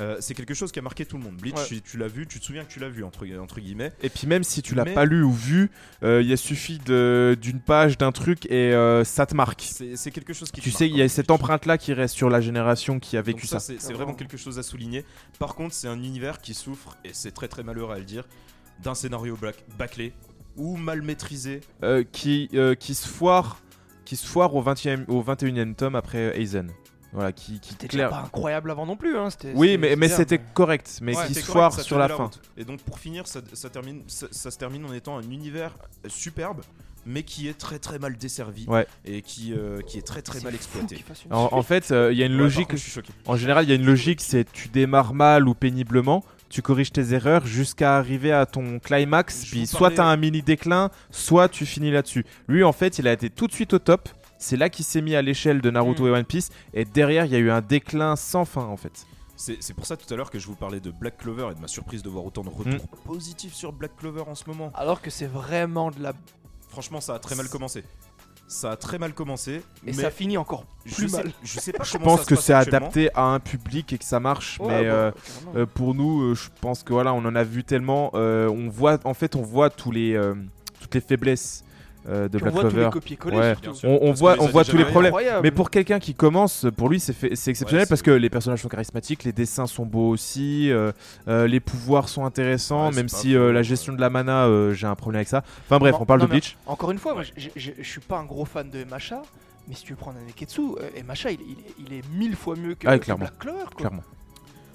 Euh, c'est quelque chose qui a marqué tout le monde. Bleach, Ouais. tu, tu l'as vu, tu te souviens que tu l'as vu entre, entre guillemets. Et puis même si tu l'as Mais- pas lu ou vu, euh, il a suffi de- d'une page, d'un truc et euh, ça te marque. C'est quelque chose qui. Tu te sais, il y a hein, cette Bleach. empreinte là qui reste sur la génération qui a vécu Donc ça. c'est c'est vraiment quelque chose à souligner. Par contre, c'est un univers qui souffre, et c'est très très malheureux à le dire, d'un scénario bâclé ou mal maîtrisé. Euh, qui, euh, qui se foire, qui se foire au 20e, au 21e tome après Aizen. Voilà, qui, qui C'était clair- pas incroyable avant non plus. Hein. c'était- Oui, c'était- mais, mais c'était correct, mais Ouais, qui foire sur la fin. route. Et donc pour finir, ça, ça termine, ça, ça se termine en étant un univers superbe, mais qui est très très mal desservi Ouais. et qui, euh, qui est très très C'est mal exploité. En, en fait, euh, il y a une Ouais, logique. contre, je suis choqué. En général, il y a une logique, c'est tu démarres mal ou péniblement, tu corriges tes erreurs jusqu'à arriver à ton climax, Je puis soit parlais- t'as un mini déclin, soit tu finis là-dessus. Lui, en fait, il a été tout de suite au top. C'est là qu'il s'est mis à l'échelle de Naruto Mm. et One Piece, et derrière, il y a eu un déclin sans fin, en fait. C'est pour ça tout à l'heure que je vous parlais de Black Clover et de ma surprise de voir autant de retours Mm. positifs sur Black Clover en ce moment. Alors que c'est vraiment de la. Franchement, ça a très mal commencé. ça a très mal commencé. Et mais ça finit encore je plus sais, mal. je sais pas Je comment pense ça se que c'est adapté à un public et que ça marche, Ouais, mais euh, euh, pour nous, euh, je pense que voilà, on en a vu tellement. euh, on voit, en fait, on voit tous les, euh, toutes les faiblesses euh, de Black voit tous Clover. Ouais. On, voit, on tous les problèmes. Incroyable. Mais pour quelqu'un qui commence, pour lui, c'est exceptionnel Ouais, parce que les personnages sont charismatiques, les dessins sont beaux aussi, euh, euh, les pouvoirs sont intéressants, Ouais, même si la gestion de la mana, euh, j'ai un problème avec ça. Enfin bref, Non, on parle non, de Bleach. Encore une fois, moi, je- suis pas un gros fan de Macha, mais si tu veux prendre un Neketsu, euh, Macha, il, il est- il est mille fois mieux que, Ah, que. Black Clover. quoi. Clairement.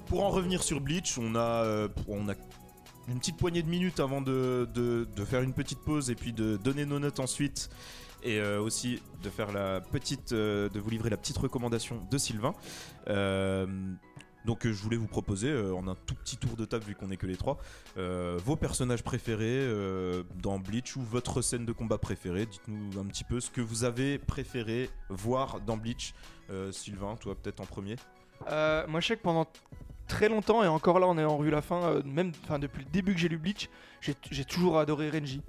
Pour en revenir sur Bleach, on a, euh, on a une petite poignée de minutes avant de, de- faire une petite pause et puis de donner nos notes ensuite. Et euh, aussi de faire la petite, euh, de vous livrer la petite recommandation de Sylvain. Euh, donc je voulais vous proposer en un tout petit tour de table vu qu'on est que les trois, vos personnages préférés dans Bleach ou votre scène de combat préférée. Dites-nous un petit peu ce que vous avez préféré voir dans Bleach. Sylvain, toi peut-être en premier. Moi, je sais que pendant très longtemps, et encore là, on est en rue la fin, euh, même enfin, depuis le début que j'ai lu Bleach, j'ai j'ai toujours adoré Renji.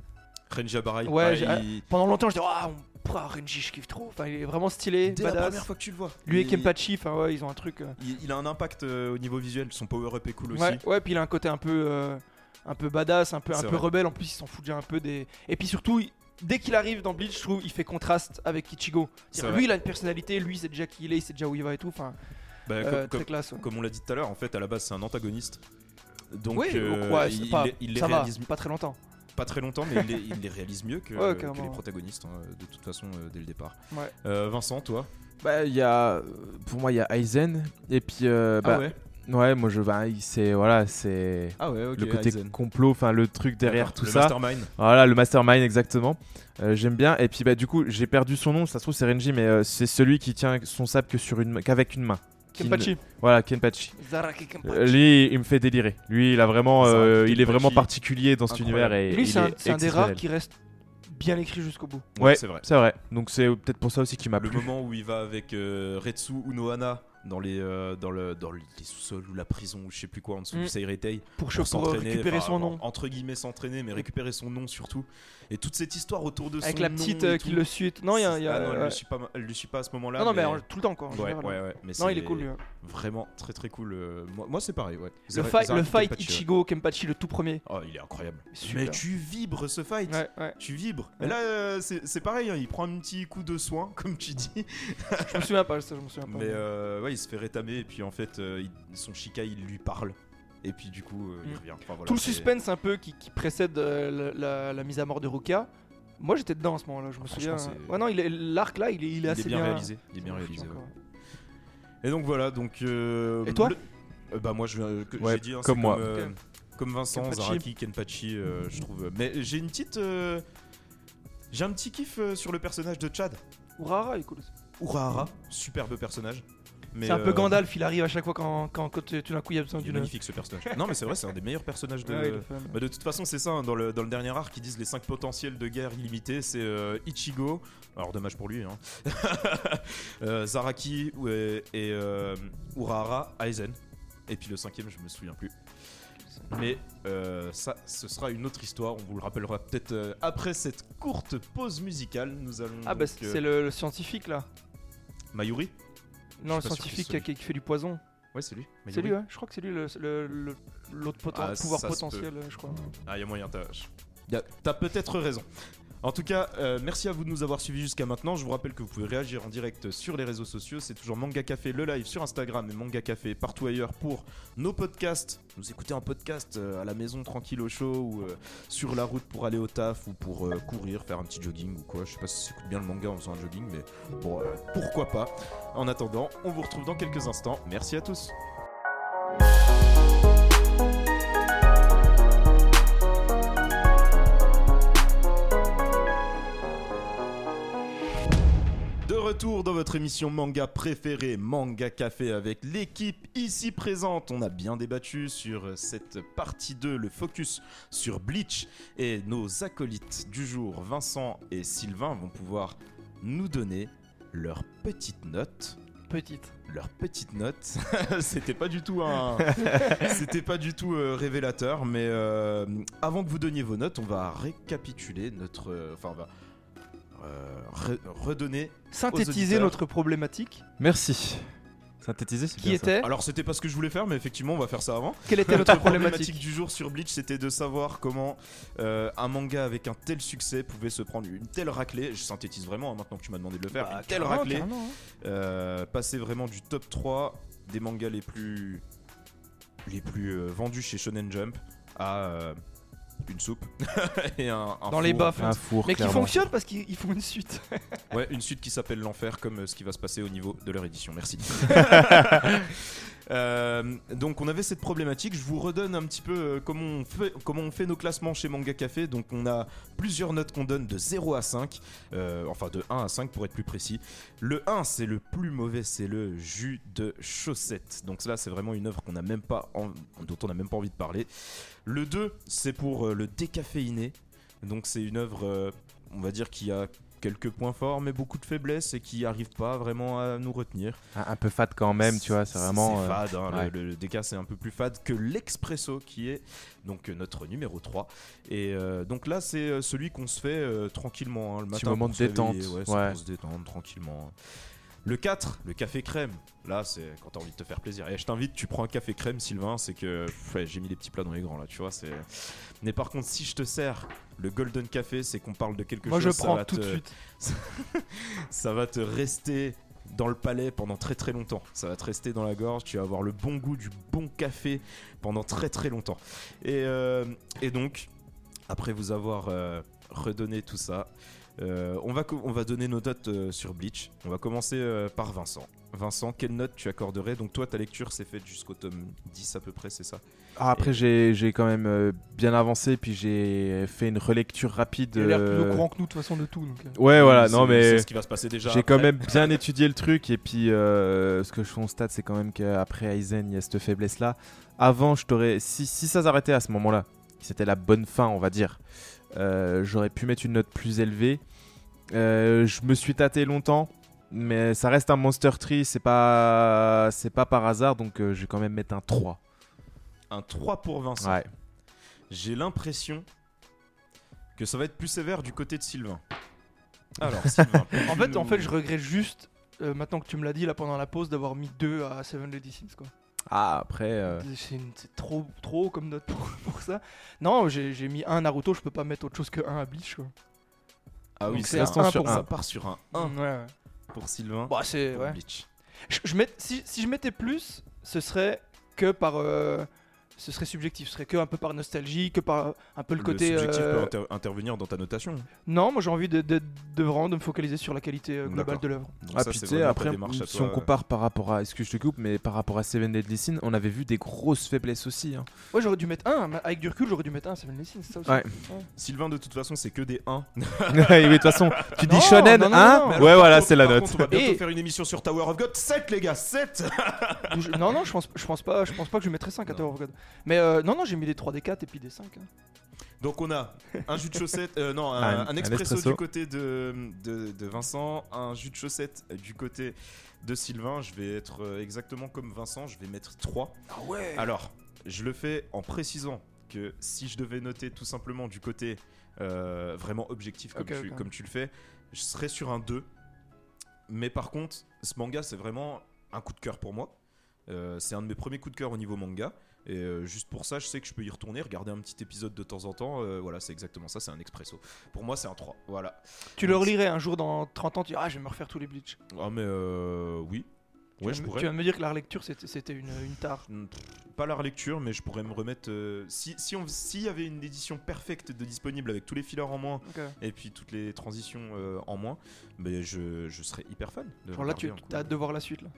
Renji Abarai. Ouais, j'ai- il- Pendant longtemps, je disais, ah, Renji, je kiffe trop. Enfin, il est vraiment stylé, Dès la badass. première fois que tu le vois. Lui et il, Kenpachi, enfin, ouais, ils ont un truc. euh, il, il a un impact euh, au niveau visuel. Son power-up est cool aussi. Ouais, ouais, puis il a un côté un peu, euh, un peu badass, un peu, un C'est peu vrai. rebelle. En plus, il s'en fout déjà un peu des. Et puis surtout, il- dès qu'il arrive dans Bleach, je trouve, il fait contraste avec Ichigo. C'est C'est-à-dire, vrai. Lui, il a une personnalité. Lui, c'est déjà qui il est, il sait déjà où il va et tout. Enfin, Bah, euh, comme, très comme- classe. ouais. comme on l'a dit tout à l'heure, en fait, à la base, c'est un antagoniste. Donc, oui, euh, ouais, il, pas- il les- il les ça va, réalise pas très longtemps. pas très longtemps, mais il les, il les réalise mieux que, Ouais, que carrément. les protagonistes, hein, de toute façon, euh, dès le départ. Ouais. Euh, Vincent, toi? Bah, il y a, pour moi, il y a Aizen et puis euh, bah, ouais? ouais, moi je, bah, c'est voilà, c'est Ah ouais, ok. le côté Aizen. complot, enfin le truc derrière tout le ça. Mastermind. Voilà, le mastermind exactement. Euh, J'aime bien. Et puis bah du coup, j'ai perdu son nom. Ça se trouve c'est Renji, mais euh, c'est celui qui tient son sabre que sur une qu'avec une main. Kenpachi. Voilà, Kenpachi. Zaraki Kenpachi. Euh, lui, il me fait délirer. Lui, il a vraiment, euh, il est vraiment particulier dans cet Incroyable. univers et Lui, c'est un, est c'est un des rares qui reste bien écrit jusqu'au bout. Ouais, c'est vrai. C'est vrai. Donc c'est peut-être pour ça aussi qu'il m'a Le plu. moment où il va avec euh, Retsu Unohana dans les, euh, dans le, dans les sous-sols ou la prison ou je sais plus quoi en dessous Mm. du Seireitei Pour, pour pour s'entraîner, récupérer son nom. entre guillemets s'entraîner mais récupérer son nom surtout et toute cette histoire autour de Avec son la nom petite et euh, qui le suit. Non, il y a. y a- Ah non, elle ouais. le suit pas, elle le suit pas à ce moment-là. non, non, mais tout le temps, quoi. ouais, général. ouais, ouais. Mais Non, il est cool, lui. Vraiment très très cool. euh, Moi, moi, c'est pareil, ouais. Le Zara- fight, le Zaraki fight Kenpachi, ouais. Ichigo Kenpachi, le tout premier. Oh, il est incroyable. Super. Mais tu vibres ce fight. Ouais, ouais. Tu vibres. Ouais. Et là, c'est c'est pareil. hein, il prend un petit coup de soin, comme tu dis. Je me souviens pas, ça, je me souviens pas. Mais ouais, il se fait rétamer et puis en fait, euh, il- son Shikai il lui parle. Et puis du coup, euh, il Mm. revient. Enfin, voilà, Tout le suspense un peu qui, qui précède euh, la, la- la mise à mort de Ruka. Moi j'étais dedans à ce moment-là, je me Franchement, souviens. c'est- Ouais non, il est- l'arc là, il est, il est Il est assez bien réalisé. Il est bien Ouais, réalisé. encore. ouais. Et donc voilà, donc. euh, Et toi le- Euh, Bah moi, je euh, Ouais, j'ai dit hein, comme moi. euh, comme Vincent, Kenpachi. Zaraki, Kenpachi, euh, je trouve. Mais j'ai une petite. euh, J'ai un petit kiff sur le personnage de Chad. Urara, il est cool. aussi. Urahara, superbe personnage. C'est un peu euh, Gandalf, il arrive à chaque fois quand, quand, quand tout d'un coup il y a besoin d'une. magnifique ce personnage. non mais c'est vrai, c'est un des meilleurs personnages de. Ouais, fun. Bah, de toute façon, c'est ça, hein, dans, le, dans le dernier arc, ils disent les 5 potentiels de guerre illimitée c'est euh, Ichigo, alors dommage pour lui, hein. Euh, Zaraki et euh, Urahara, Aizen. Et puis le cinquième, je me souviens plus. Mais euh, ça, ce sera une autre histoire, on vous le rappellera peut-être euh, après cette courte pause musicale. Nous allons. Ah bah euh, c'est le, le scientifique là. Mayuri Non, le scientifique qui, qui fait du poison. Ouais, c'est lui. C'est lui, ouais. Je crois que c'est lui le- le- le- l'autre poten- Ah, pouvoir ça se potentiel, je crois. Ah, il y a moyen, t'as t'as peut-être raison. En tout cas, euh, merci à vous de nous avoir suivis jusqu'à maintenant. Je vous rappelle que vous pouvez réagir en direct sur les réseaux sociaux. C'est toujours Manga Café, le live sur Instagram et Manga Café partout ailleurs pour nos podcasts. Nous écouter en podcast euh, à la maison tranquille au chaud ou euh, sur la route pour aller au taf ou pour courir, faire un petit jogging ou quoi. Je sais pas si ça écoute bien le manga en faisant un jogging, mais bon, pourquoi pas. En attendant, on vous retrouve dans quelques instants. Merci à tous. Retour dans votre émission manga préférée, Manga Café, avec l'équipe ici présente. On a bien débattu sur cette partie 2, le focus sur Bleach. Et nos acolytes du jour, Vincent et Sylvain, vont pouvoir nous donner leurs petites notes. Petite. Leurs petites notes. C'était pas du tout un. C'était pas du tout euh, révélateur, mais euh, avant que vous donniez vos notes, on va récapituler notre. euh, Enfin, on va re- redonner. Synthétiser notre problématique, Merci. Synthétiser, c'est qui bien ça. était. Alors c'était pas ce que je voulais faire, mais effectivement on va faire ça avant. Quelle était notre problématique problématique du jour sur Bleach, c'était de savoir comment euh, un manga avec un tel succès pouvait se prendre une telle raclée. Je synthétise vraiment hein, maintenant que tu m'as demandé de le faire. Bah, une telle raclée. hein. euh, passer vraiment du top 3 des mangas les plus les plus euh, vendus chez Shonen Jump à euh, une soupe et un, un Dans les en Un four, Mais qui fonctionne parce qu'ils ils font une suite. Ouais, une suite qui s'appelle l'enfer, comme euh, ce qui va se passer au niveau de leur édition. Merci. Euh, donc on avait cette problématique. Je vous redonne un petit peu euh, comment on fait, nos classements chez Manga Café. Donc on a plusieurs notes qu'on donne de 0 à 5, euh, enfin de 1 à 5 pour être plus précis. Le 1 c'est le plus mauvais, c'est le jus de chaussette. Donc là c'est vraiment une œuvre qu'on même pas, dont on n'a même pas envie de parler. Le 2 c'est pour le décaféiné. Donc c'est une œuvre, on va dire, qui a quelques points forts mais beaucoup de faiblesses et qui arrive pas vraiment à nous retenir. Un, un peu fade quand même, tu vois, c'est vraiment. C'est euh, fade, hein, le- ouais. le, le DK c'est un peu plus fade que l'Expresso qui est donc euh, notre numéro 3. Et euh, donc là c'est celui qu'on se fait euh, tranquillement hein, le Petit matin. moment pour de se réveiller, détente, Ouais, ouais. se détendre tranquillement. Le 4, le café crème. Là, c'est quand t'as envie de te faire plaisir. Et je t'invite, tu prends un café crème, Sylvain. C'est que ouais, j'ai mis les petits plats dans les grands là, tu vois. C'est. Mais par contre, si je te sers le golden café, c'est qu'on parle de quelque Moi chose. je ça prends va tout de te- suite. ça va te rester dans le palais pendant très très longtemps. Ça va te rester dans la gorge. Tu vas avoir le bon goût du bon café pendant très très longtemps. Et, euh, et donc, après vous avoir euh, redonné tout ça, euh, on, va on va donner nos notes euh, sur Bleach. On va commencer euh, par Vincent. Vincent, quelle note tu accorderais? Donc toi, ta lecture s'est faite jusqu'au tome 10 à peu près, c'est ça? Ah, après, j'ai j'ai quand même euh, bien avancé, puis j'ai fait une relecture rapide. Il a l'air plus au courant que nous de toute façon de tout. Donc. Ouais, voilà, non, mais. C'est ce qui va se passer déjà. J'ai quand même bien étudié le truc et puis euh, ce que je constate c'est quand même qu'après Aizen il y a cette faiblesse là. Avant je t'aurais si, si ça s'arrêtait à ce moment là, c'était la bonne fin on va dire, j'aurais pu mettre une note plus élevée. Euh, je me suis tâté longtemps mais ça reste un Monster Tree, c'est pas c'est pas par hasard donc euh, je vais quand même mettre un 3. Un 3 pour Vincent. Ouais. J'ai l'impression que ça va être plus sévère du côté de Sylvain. Alors, Sylvain. En fait, en fait, je regrette juste, euh, maintenant que tu me l'as dit là pendant la pause, d'avoir mis 2 à Seven Lady Sins quoi. Ah après euh, C'est trop, trop haut comme note pour, pour ça. Non, j'ai mis 1 Naruto, je peux pas mettre autre chose que 1 à Bleach quoi. Ah oui, c'est un sur pour un. Ça part sur un 1 Ouais, ouais. pour Sylvain. Bah, c'est. Ouais. Bleach. Je, je mets- si, si je mettais plus, ce serait que par. euh, ce serait subjectif, ce serait que un peu par nostalgie, que par un peu le, côté. subjectif euh, peut inter- intervenir dans ta notation. Non, moi j'ai envie de, de, de vraiment de me focaliser sur la qualité euh, globale de l'œuvre. Ah puis tu sais, après, si toi, on euh, compare par rapport à, excuse je te coupe, mais par rapport à Seven Deadly Sin, on avait vu des grosses faiblesses aussi. hein. Ouais, j'aurais dû mettre 1, avec du recul, j'aurais dû mettre 1 Seven c'est ça aussi. Ouais. Sylvain, de toute façon, c'est que des 1. oui, mais de toute façon, tu dis Non, shonen non, non, 1 non. Mais alors, Ouais, voilà, c'est la note. contre, on va bientôt Et- faire une émission sur Tower of God. 7, les gars, 7 Ou je- non, non, je pense, je pense pas, je pense pas que je mettrais 5 à. Tower of God. Mais euh, non, non, j'ai mis des 3, des 4 et puis des 5. hein. Donc on a un jus de chaussette, euh, non, un, Un- un un expresso, du côté de, de, de Vincent, un jus de chaussette du côté de Sylvain. Je vais être euh, exactement comme Vincent, je vais mettre 3. Ah ouais Alors, je le fais en précisant que si je devais noter tout simplement du côté euh, vraiment objectif comme, Ok, tu, ok. comme tu le fais, je serais sur un 2. Mais par contre, ce manga, c'est vraiment un coup de cœur pour moi. Euh, c'est un de mes premiers coups de cœur au niveau manga. Et euh, juste pour ça, je sais que je peux y retourner, regarder un petit épisode de temps en temps. Euh, voilà, c'est exactement ça, c'est un expresso. Pour moi, c'est un 3. Voilà. Tu le relirais un jour dans 30 ans, tu dis Ah, je vais me refaire tous les Bleach. Ah, mais euh, oui. Tu Ouais, vas je me- pourrais. Tu vas me dire que la relecture c'était une, une tare. Hmm, Pas la relecture, mais je pourrais me remettre. euh, si s'il y avait une édition parfaite de disponible avec tous les fillers en moins et puis toutes les transitions euh, en moins, mais je, je serais hyper fan. De Genre là, tu as hâte de voir la suite là.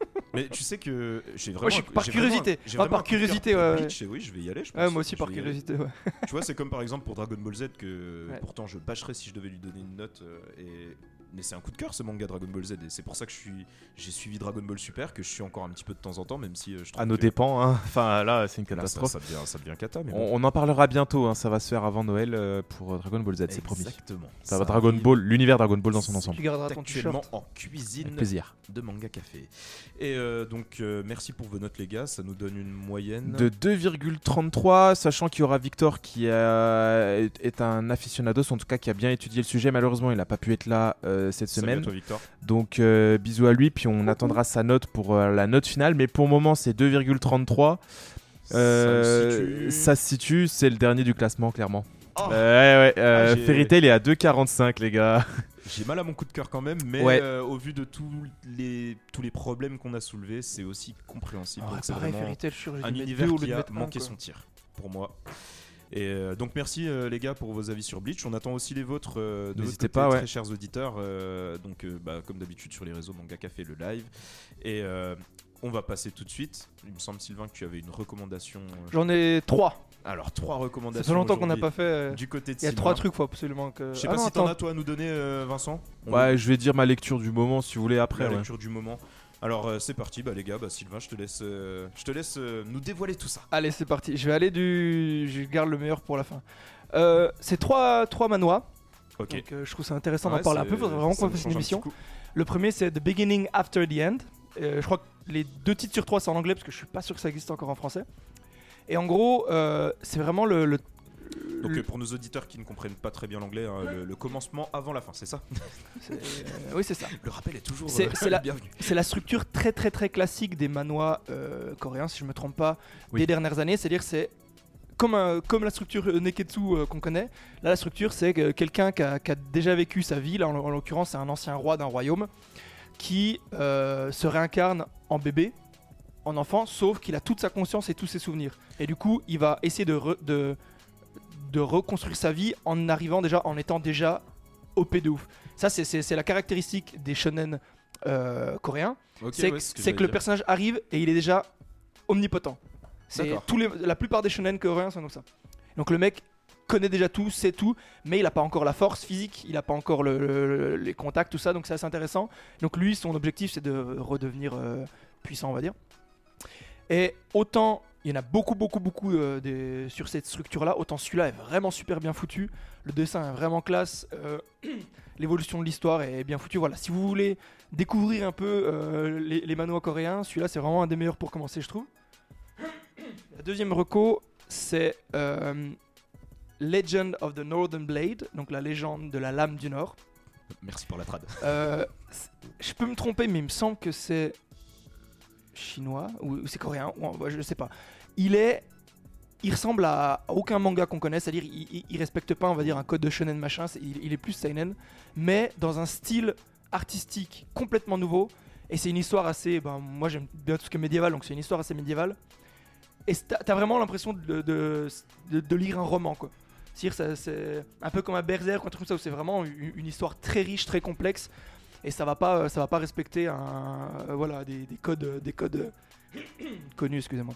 Mais tu sais que j'ai vraiment. Moi, je suis par vraiment curiosité. vraiment par de cœur curiosité, ouais, oui, je vais y aller. Je Ouais, moi aussi par curiosité. Ouais. Tu vois, c'est comme par exemple pour Dragon Ball Z que pourtant je bâcherais si je devais lui donner une note euh, et mais c'est un coup de cœur ce manga Dragon Ball Z et c'est pour ça que je suis j'ai suivi Dragon Ball Super que je suis encore un petit peu de temps en temps même si euh, je trouve À nos que dépens, hein. enfin là c'est une là, ça, catastrophe. ça devient ça devient cata mais bon. On, on en parlera bientôt, hein. ça va se faire avant Noël euh, pour euh, Dragon Ball Z, c'est promis. Exactement. Ça va Dragon Ball, l'univers Dragon Ball dans son ensemble. Tu garderas ton actuellement t-shirt. en cuisine Avec plaisir. de Manga Café. Et euh, donc euh, merci pour vos notes les gars, ça nous donne une moyenne De 2,33, sachant qu'il y aura Victor qui a- est un aficionados, en tout cas qui a bien étudié le sujet. Malheureusement, il n'a pas pu être là euh, cette Salut à semaine. toi Victor. Donc euh, bisous à lui, puis on attendra sa note pour euh, la note finale. Mais pour le moment, c'est 2,33. Euh, Ça se situe- c'est le dernier du classement, clairement. Oh. Euh, ouais, ouais, euh, Ah, j'ai- Fairy Tail est à 2,45, les gars. J'ai mal à mon coup de cœur quand même, mais Ouais. euh, au vu de tous les, tous les problèmes qu'on a soulevés, c'est aussi compréhensible. Ah, Donc, c'est pareil, vraiment Fairy Tail, je suis sûr, j'ai un univers deux au lieu qui de a manqué quoi. son tir, pour moi. Et euh, donc merci euh, les gars pour vos avis sur Bleach. On attend aussi les vôtres euh, de votre côté, pas, ouais. très chers auditeurs. Euh, donc bah, comme d'habitude sur les réseaux Manga Café le live. Et on va passer tout de suite. Il me semble Sylvain que tu avais une recommandation. J'en ai trois. Alors trois Ça recommandations. fait longtemps qu'on n'a pas fait. Du côté de Il y a Sylvain. trois trucs, faut absolument que. Je sais Ah pas non, si t'en as toi à nous donner, Vincent. On Ouais, je vais dire ma lecture du moment si vous voulez après. la ouais. lecture du moment. Alors euh, c'est parti, bah les gars, bah Sylvain, je te laisse, euh, je te laisse euh, nous dévoiler tout ça. Allez, c'est parti. Je vais aller du. Je garde le meilleur pour la fin. C'est trois, trois manois. Ok. Donc je trouve ça intéressant Ouais, d'en parler un peu. Faudrait vraiment qu'on fasse une un émission. Le premier, c'est The Beginning After the End. Je crois que les deux titres sur trois, c'est en anglais parce que je suis pas sûr que ça existe encore en français. Et en gros, c'est vraiment le. le- Donc le- euh, pour nos auditeurs qui ne comprennent pas très bien l'anglais, hein, le, le commencement avant la fin, c'est ça euh, oui, c'est ça. Le rappel est toujours C'est- euh, c'est la- bienvenu. C'est la structure très très très classique des manois euh, coréens, si je me trompe pas, Oui. des dernières années. C'est-à-dire c'est comme, un- comme la structure Neketsu euh, qu'on connaît. Là, la structure, c'est que quelqu'un qui a, qui a déjà vécu sa vie. Là, en, en l'occurrence, c'est un ancien roi d'un royaume qui se réincarne en bébé, en enfant, sauf qu'il a toute sa conscience et tous ses souvenirs. Et du coup, il va essayer de, re- de, de reconstruire sa vie en arrivant déjà, en étant déjà OP de ouf. Ça, c'est- la caractéristique des shonen euh, coréens c'est ouais, que, le personnage arrive et il est déjà omnipotent. C'est la plupart des shonen coréens sont comme ça. Donc le mec connaît déjà tout, sait tout, mais il a pas encore la force physique, il a pas encore le- le- les contacts, tout ça, donc c'est assez intéressant. Donc lui, son objectif, c'est de redevenir euh, puissant, on va dire. Et autant il y en a beaucoup, beaucoup, beaucoup euh, des- sur cette structure-là, autant celui-là est vraiment super bien foutu. Le dessin est vraiment classe. euh, L'évolution de l'histoire est bien foutue. Voilà, si vous voulez découvrir un peu euh, les, les manuels coréens, celui-là c'est vraiment un des meilleurs pour commencer, je trouve. La deuxième reco, c'est Legend of the Northern Blade, donc la légende de la lame du Nord. Merci pour la trad. Je peux me tromper, mais il me semble que c'est chinois ou, c'est coréen, ou, je sais pas. Il est, il ressemble à, aucun manga qu'on connaisse, c'est-à-dire il, il- respecte pas, on va dire, un code de shonen machin. il, est plus seinen, mais dans un style artistique complètement nouveau. Et c'est une histoire assez, ben moi j'aime bien tout ce qui est médiéval, donc c'est une histoire assez médiévale. Et t'as vraiment l'impression de, lire un roman, quoi. C'est un peu comme un Berserk, un truc comme ça, où c'est vraiment une histoire très riche, très complexe, et ça va pas, ça va pas respecter un, euh, voilà, des, des codes, des codes euh, connus, excusez-moi.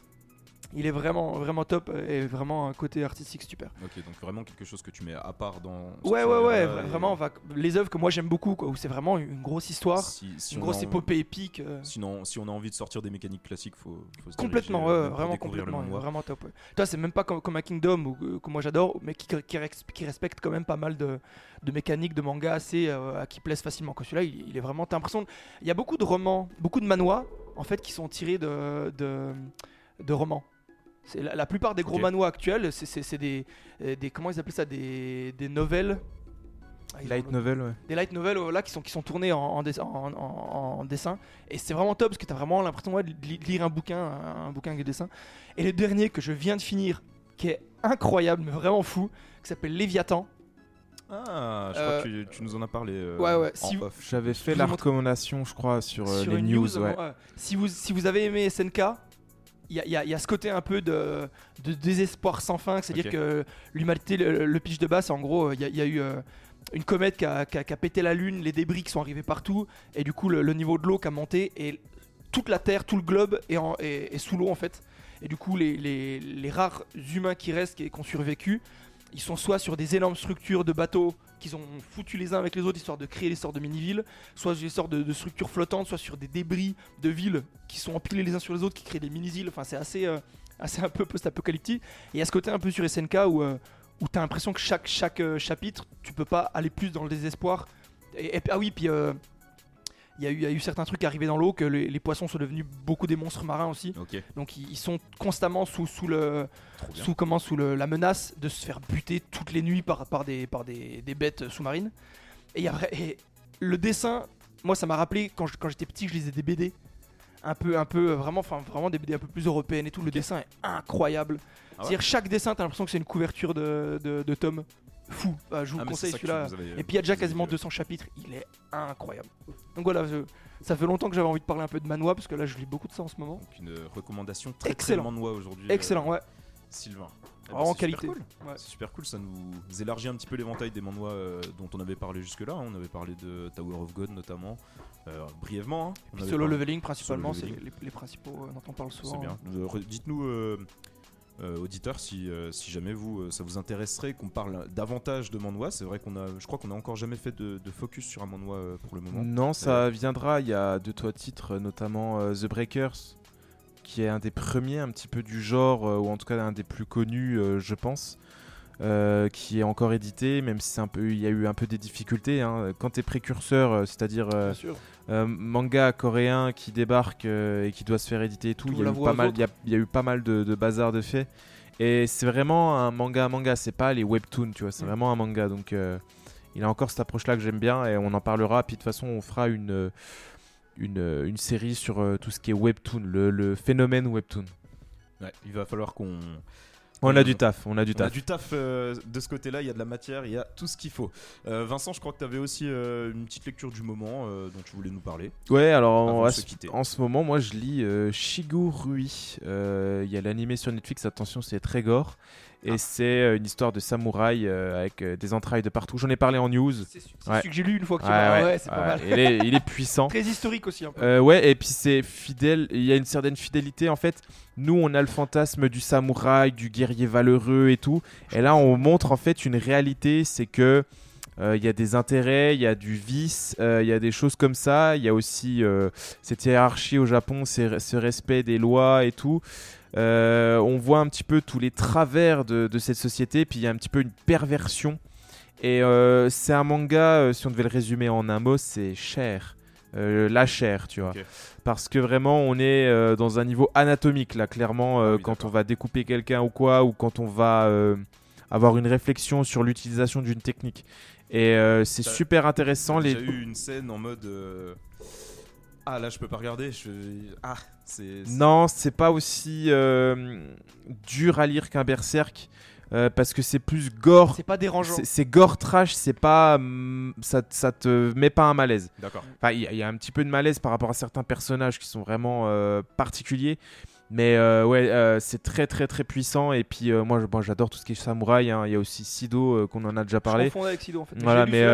Il est vraiment, vraiment top et vraiment un côté artistique super. Ok, donc vraiment quelque chose que tu mets à part dans. Ouais, ouais, ouais, et vraiment, les œuvres que moi j'aime beaucoup, quoi, où c'est vraiment une grosse histoire, Si, si une grosse en- épopée épique. euh, Sinon, si on a envie de sortir des mécaniques classiques, faut, faut se Complètement, diriger, ouais, euh, vraiment complètement, vraiment top. Ouais. Toi, c'est même pas comme, comme un Kingdom ou, euh, que moi j'adore, mais qui, qui, respecte quand même pas mal de, de mécaniques de manga assez euh, à qui plaisent facilement. Que celui-là, il, il est vraiment. T'as l'impression. Il y a beaucoup de romans, beaucoup de manois en fait qui sont tirés de, de, de romans. C'est la, la plupart des gros Ok. manois actuels, c'est- c'est c'est des, euh, des comment ils appellent ça, des, des novelles. Ah, Light novel, ouais. des light novels euh, là qui sont qui sont tournés en, en, dess- en- en- en dessin et c'est vraiment top parce que t'as vraiment l'impression ouais, de li- de lire un bouquin un, un bouquin avec des dessins et le dernier que je viens de finir qui est incroyable mais vraiment fou qui s'appelle Léviathan Ah, je Euh, crois que tu, tu nous en as parlé. euh, ouais, ouais, en si- off. J'avais fait la montre- recommandation, je crois, sur, euh, sur les news. ouais. ouais. si vous si vous avez aimé SNK y a, il y a- il y a ce côté un peu de, de désespoir sans fin c'est-à-dire que l'humanité le, le pitch de base en gros il y a, il y a eu euh, une comète qui a, qui a- qui a pété la lune, les débris qui sont arrivés partout, et du coup le, le niveau de l'eau qui a monté, et toute la Terre, tout le globe est, en- est- est sous l'eau en fait. Et du coup les, les- les rares humains qui restent, qui, qui ont survécu, ils sont soit sur des énormes structures de bateaux qu'ils ont foutu les uns avec les autres histoire de créer des sortes de mini-villes, soit des sortes de, structures flottantes, soit sur des débris de villes qui sont empilés les uns sur les autres, qui créent des mini-îles. Enfin, c'est assez, euh, un peu post-apocalyptique. Et a ce côté un peu sur SNK où, euh, où tu as l'impression que chaque, euh, chapitre, tu peux pas aller plus dans le désespoir. Ah oui, puis il y, a eu- il y a eu certains trucs arrivés dans l'eau, que les, les poissons sont devenus beaucoup des monstres marins aussi. Donc ils, ils sont constamment sous, sous le, trop bien. sous comment sous le- la menace de se faire buter toutes les nuits par, par, des, par des, des bêtes sous-marines. Et, le dessin, moi ça m'a rappelé quand j'étais petit, je lisais des BD. Un peu, un peu, vraiment, enfin vraiment des BD un peu plus européennes et tout. Le dessin est incroyable. Ah ouais C'est-à-dire chaque dessin, t'as l'impression que c'est une couverture de, de, de tome. Fou. Bah, je vous Ah, conseille celui-là. Et puis il y a déjà quasiment dit, 200 chapitres. Il est incroyable. Donc voilà, je- ça fait longtemps que j'avais envie de parler un peu de manhwa parce que là je lis beaucoup de ça en ce moment. Donc une recommandation très Excellent. manhwa aujourd'hui. Excellent, euh, ouais. Sylvain. Vraiment c'est super qualité. cool. Ouais. C'est super cool, ça nous élargit un petit peu l'éventail des manhwa euh, dont on avait parlé jusque-là. hein. On avait parlé de Tower of God notamment, euh, brièvement. hein. Puis avait solo leveling principalement, c'est les, les principaux dont on parle souvent. C'est bien. Re- Dites-nous, auditeurs, si, euh, si jamais vous, euh, ça vous intéresserait qu'on parle davantage de manhwa. C'est vrai qu'on a, je crois qu'on a encore jamais fait de, de focus sur un manhwa euh, pour le moment. Non, ça viendra. Il y a deux trois titres, notamment euh, The Breakers, qui est un des premiers un petit peu du genre, euh, ou en tout cas un des plus connus, euh, je pense, euh, qui est encore édité, même si c'est un peu, il y a eu un peu des difficultés. hein. Quand t'es précurseur, euh, c'est-à-dire euh, euh, manga coréen qui débarque euh, et qui doit se faire éditer et tout, il y, a la eu voix pas aux mal, autres. il y a- y a eu pas mal de, de bazar de faits. Et c'est vraiment un manga manga, c'est pas les webtoons, tu vois, c'est Mm. vraiment un manga. Donc euh, il a encore cette approche-là que j'aime bien et on en parlera. Puis de toute façon, on fera une, une, une série sur euh, tout ce qui est webtoon, le, le phénomène webtoon. Ouais, il va falloir qu'on. On a qu'on- du taf, on a du On a taf. du taf euh, de ce côté-là, il y a de la matière, il y a tout ce qu'il faut. Euh, Vincent, je crois que tu avais aussi euh, une petite lecture du moment euh, dont tu voulais nous parler. Ouais, alors se quitter. en ce moment, moi je lis euh, Shigurui. Euh, Il y a l'animé sur Netflix, attention, c'est très gore. Et Ah. c'est euh, une histoire de samouraï euh, avec euh, des entrailles de partout. J'en ai parlé en news. C'est Ouais. celui que j'ai lu une fois que tu Ouais, m'as- ouais, ouais, c'est pas mal. Il est, il est puissant. Très historique aussi un peu. Euh, ouais, et puis c'est fidèle. Il y a une certaine fidélité en fait. Nous, on a le fantasme du samouraï, du guerrier valeureux et tout. Et là, on montre en fait une réalité c'est que. euh, Il y a des intérêts, il y a du vice, euh, il y a des choses comme ça. Il y a aussi euh, cette hiérarchie au Japon, ce respect des lois et tout. Euh, on voit un petit peu tous les travers de, de cette société, puis il y a un petit peu une perversion. Et euh, c'est un manga, euh, si on devait le résumer en un mot, c'est cher. Euh, la chair, tu vois. Parce que vraiment, on est euh, dans un niveau anatomique, là, clairement, euh, Ah oui, quand on va découper quelqu'un ou quoi, ou quand on va avoir une réflexion sur l'utilisation d'une technique. Et c'est super intéressant. J'ai Les... déjà eu une scène en mode. Ah là, je peux pas regarder. Je... Ah, c'est. Non, c'est pas aussi euh, dur à lire qu'un berserk. euh, parce que c'est plus gore. C'est pas dérangeant. C'est gore trash, c'est pas. hum, ça, ça te met pas un malaise. D'accord. Enfin, il y, a- il y a un petit peu de malaise par rapport à certains personnages qui sont vraiment euh, particuliers. Mais euh, ouais, euh, c'est très très très puissant. Et puis euh, moi, je- moi, j'adore tout ce qui est samouraï. hein. Il y a aussi Sido qu'on en a déjà Je parlé. confondais avec Sido en fait. Voilà, mais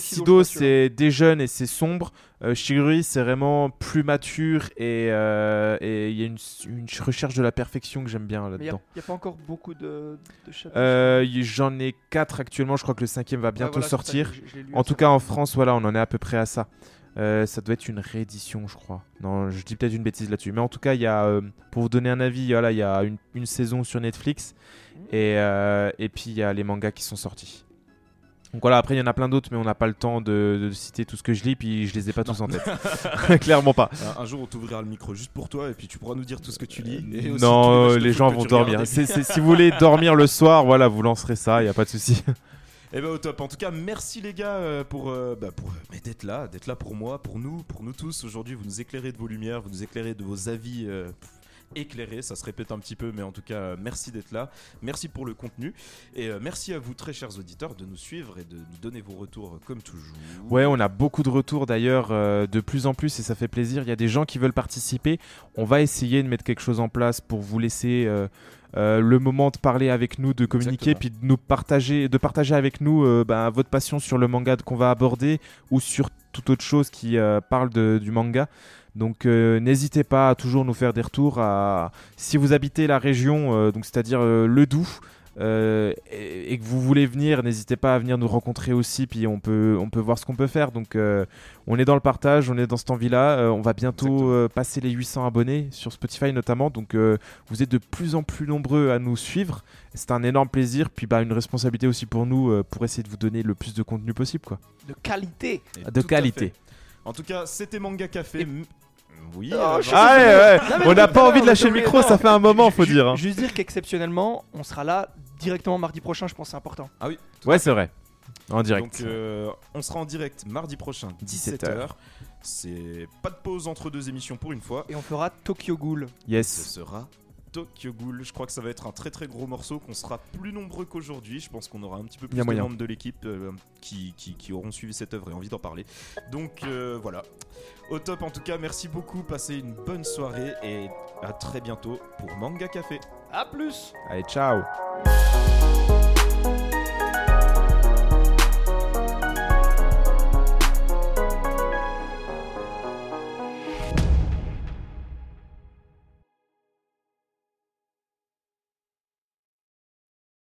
Sido, je c'est des jeunes et c'est sombre. Shiguri, c'est vraiment plus mature et et il y a une, une recherche de la perfection que j'aime bien Mais il là-dedans. n'y a, pas encore beaucoup de, de chapitres. J'en ai quatre actuellement. Je crois que le cinquième va Ouais, bientôt voilà, c'est ça, sortir. je- je En tout cas, en France, voilà, on en est à peu près à ça. Euh, ça doit être une réédition, je crois. Non, je dis peut-être une bêtise là-dessus. Mais en tout cas, il y a, euh, pour vous donner un avis, voilà, il y a une, une saison sur Netflix. Et, euh, et puis, il y a les mangas qui sont sortis. Donc voilà, après, il y en a plein d'autres, mais on n'a pas le temps de, de citer tout ce que je lis, puis je les ai pas tous en tête. Clairement pas. Un, un jour, on t'ouvrira le micro juste pour toi et puis tu pourras nous dire tout ce que tu lis. et aussi tous non, les gens vont dormir. si vous voulez dormir le soir, voilà, vous lancerez ça, il n'y a pas de souci. Eh ben au top. En tout cas, merci les gars euh, pour, euh, bah, pour mais d'être là, d'être là pour moi, pour nous, pour nous tous. Aujourd'hui, vous nous éclairez de vos lumières, vous nous éclairez de vos avis euh, pff, éclairés. Ça se répète un petit peu, mais en tout cas, euh, merci d'être là. Merci pour le contenu et merci à vous très chers auditeurs de nous suivre et de nous donner vos retours comme toujours. Ouais, on a beaucoup de retours d'ailleurs, de plus en plus, et ça fait plaisir. Il y a des gens qui veulent participer. On va essayer de mettre quelque chose en place pour vous laisser euh, le moment de parler avec nous, de communiquer, Exactement. puis de nous partager, de partager avec nous euh, bah, votre passion sur le manga qu'on va aborder ou sur toute autre chose qui euh, parle de- du manga. Donc n'hésitez pas à toujours nous faire des retours. À... Si vous habitez la région, donc c'est-à-dire le Doubs. Euh, et, et que vous voulez venir, n'hésitez pas à venir nous rencontrer aussi, puis on peut, on peut voir ce qu'on peut faire. Donc euh, on est dans le partage, on est dans cette envie-là. Euh, on va bientôt euh, passer les 800 abonnés sur Spotify notamment. Donc euh, vous êtes de plus en plus nombreux à nous suivre. C'est un énorme plaisir, puis bah, une responsabilité aussi pour nous euh, pour essayer de vous donner le plus de contenu possible. Quoi. De qualité. Et De qualité. En tout cas, c'était Manga Café. Oui. Oh. Ah ouais, ouais. Non, mais On n'a pas envie de lâcher le micro, non. ça fait un moment, faut dire. hein. Juste dire qu'exceptionnellement, on sera là directement mardi prochain, je pense que c'est important. Ah oui. Ouais, c'est vrai. En direct. Donc euh, on sera en direct mardi prochain 17 17h. C'est pas de pause entre deux émissions pour une fois. Et on fera Tokyo Ghoul. Ce yes. sera Tokyo Ghoul. Je crois que ça va être un très très gros morceau, qu'on sera plus nombreux qu'aujourd'hui. Je pense qu'on aura un petit peu plus de moyen. membres de l'équipe euh, qui, qui- qui auront suivi cette œuvre et envie d'en parler. Donc euh, voilà. Au top en tout cas, merci beaucoup. Passez une bonne soirée et à très bientôt pour Manga Café. A plus Allez, ciao.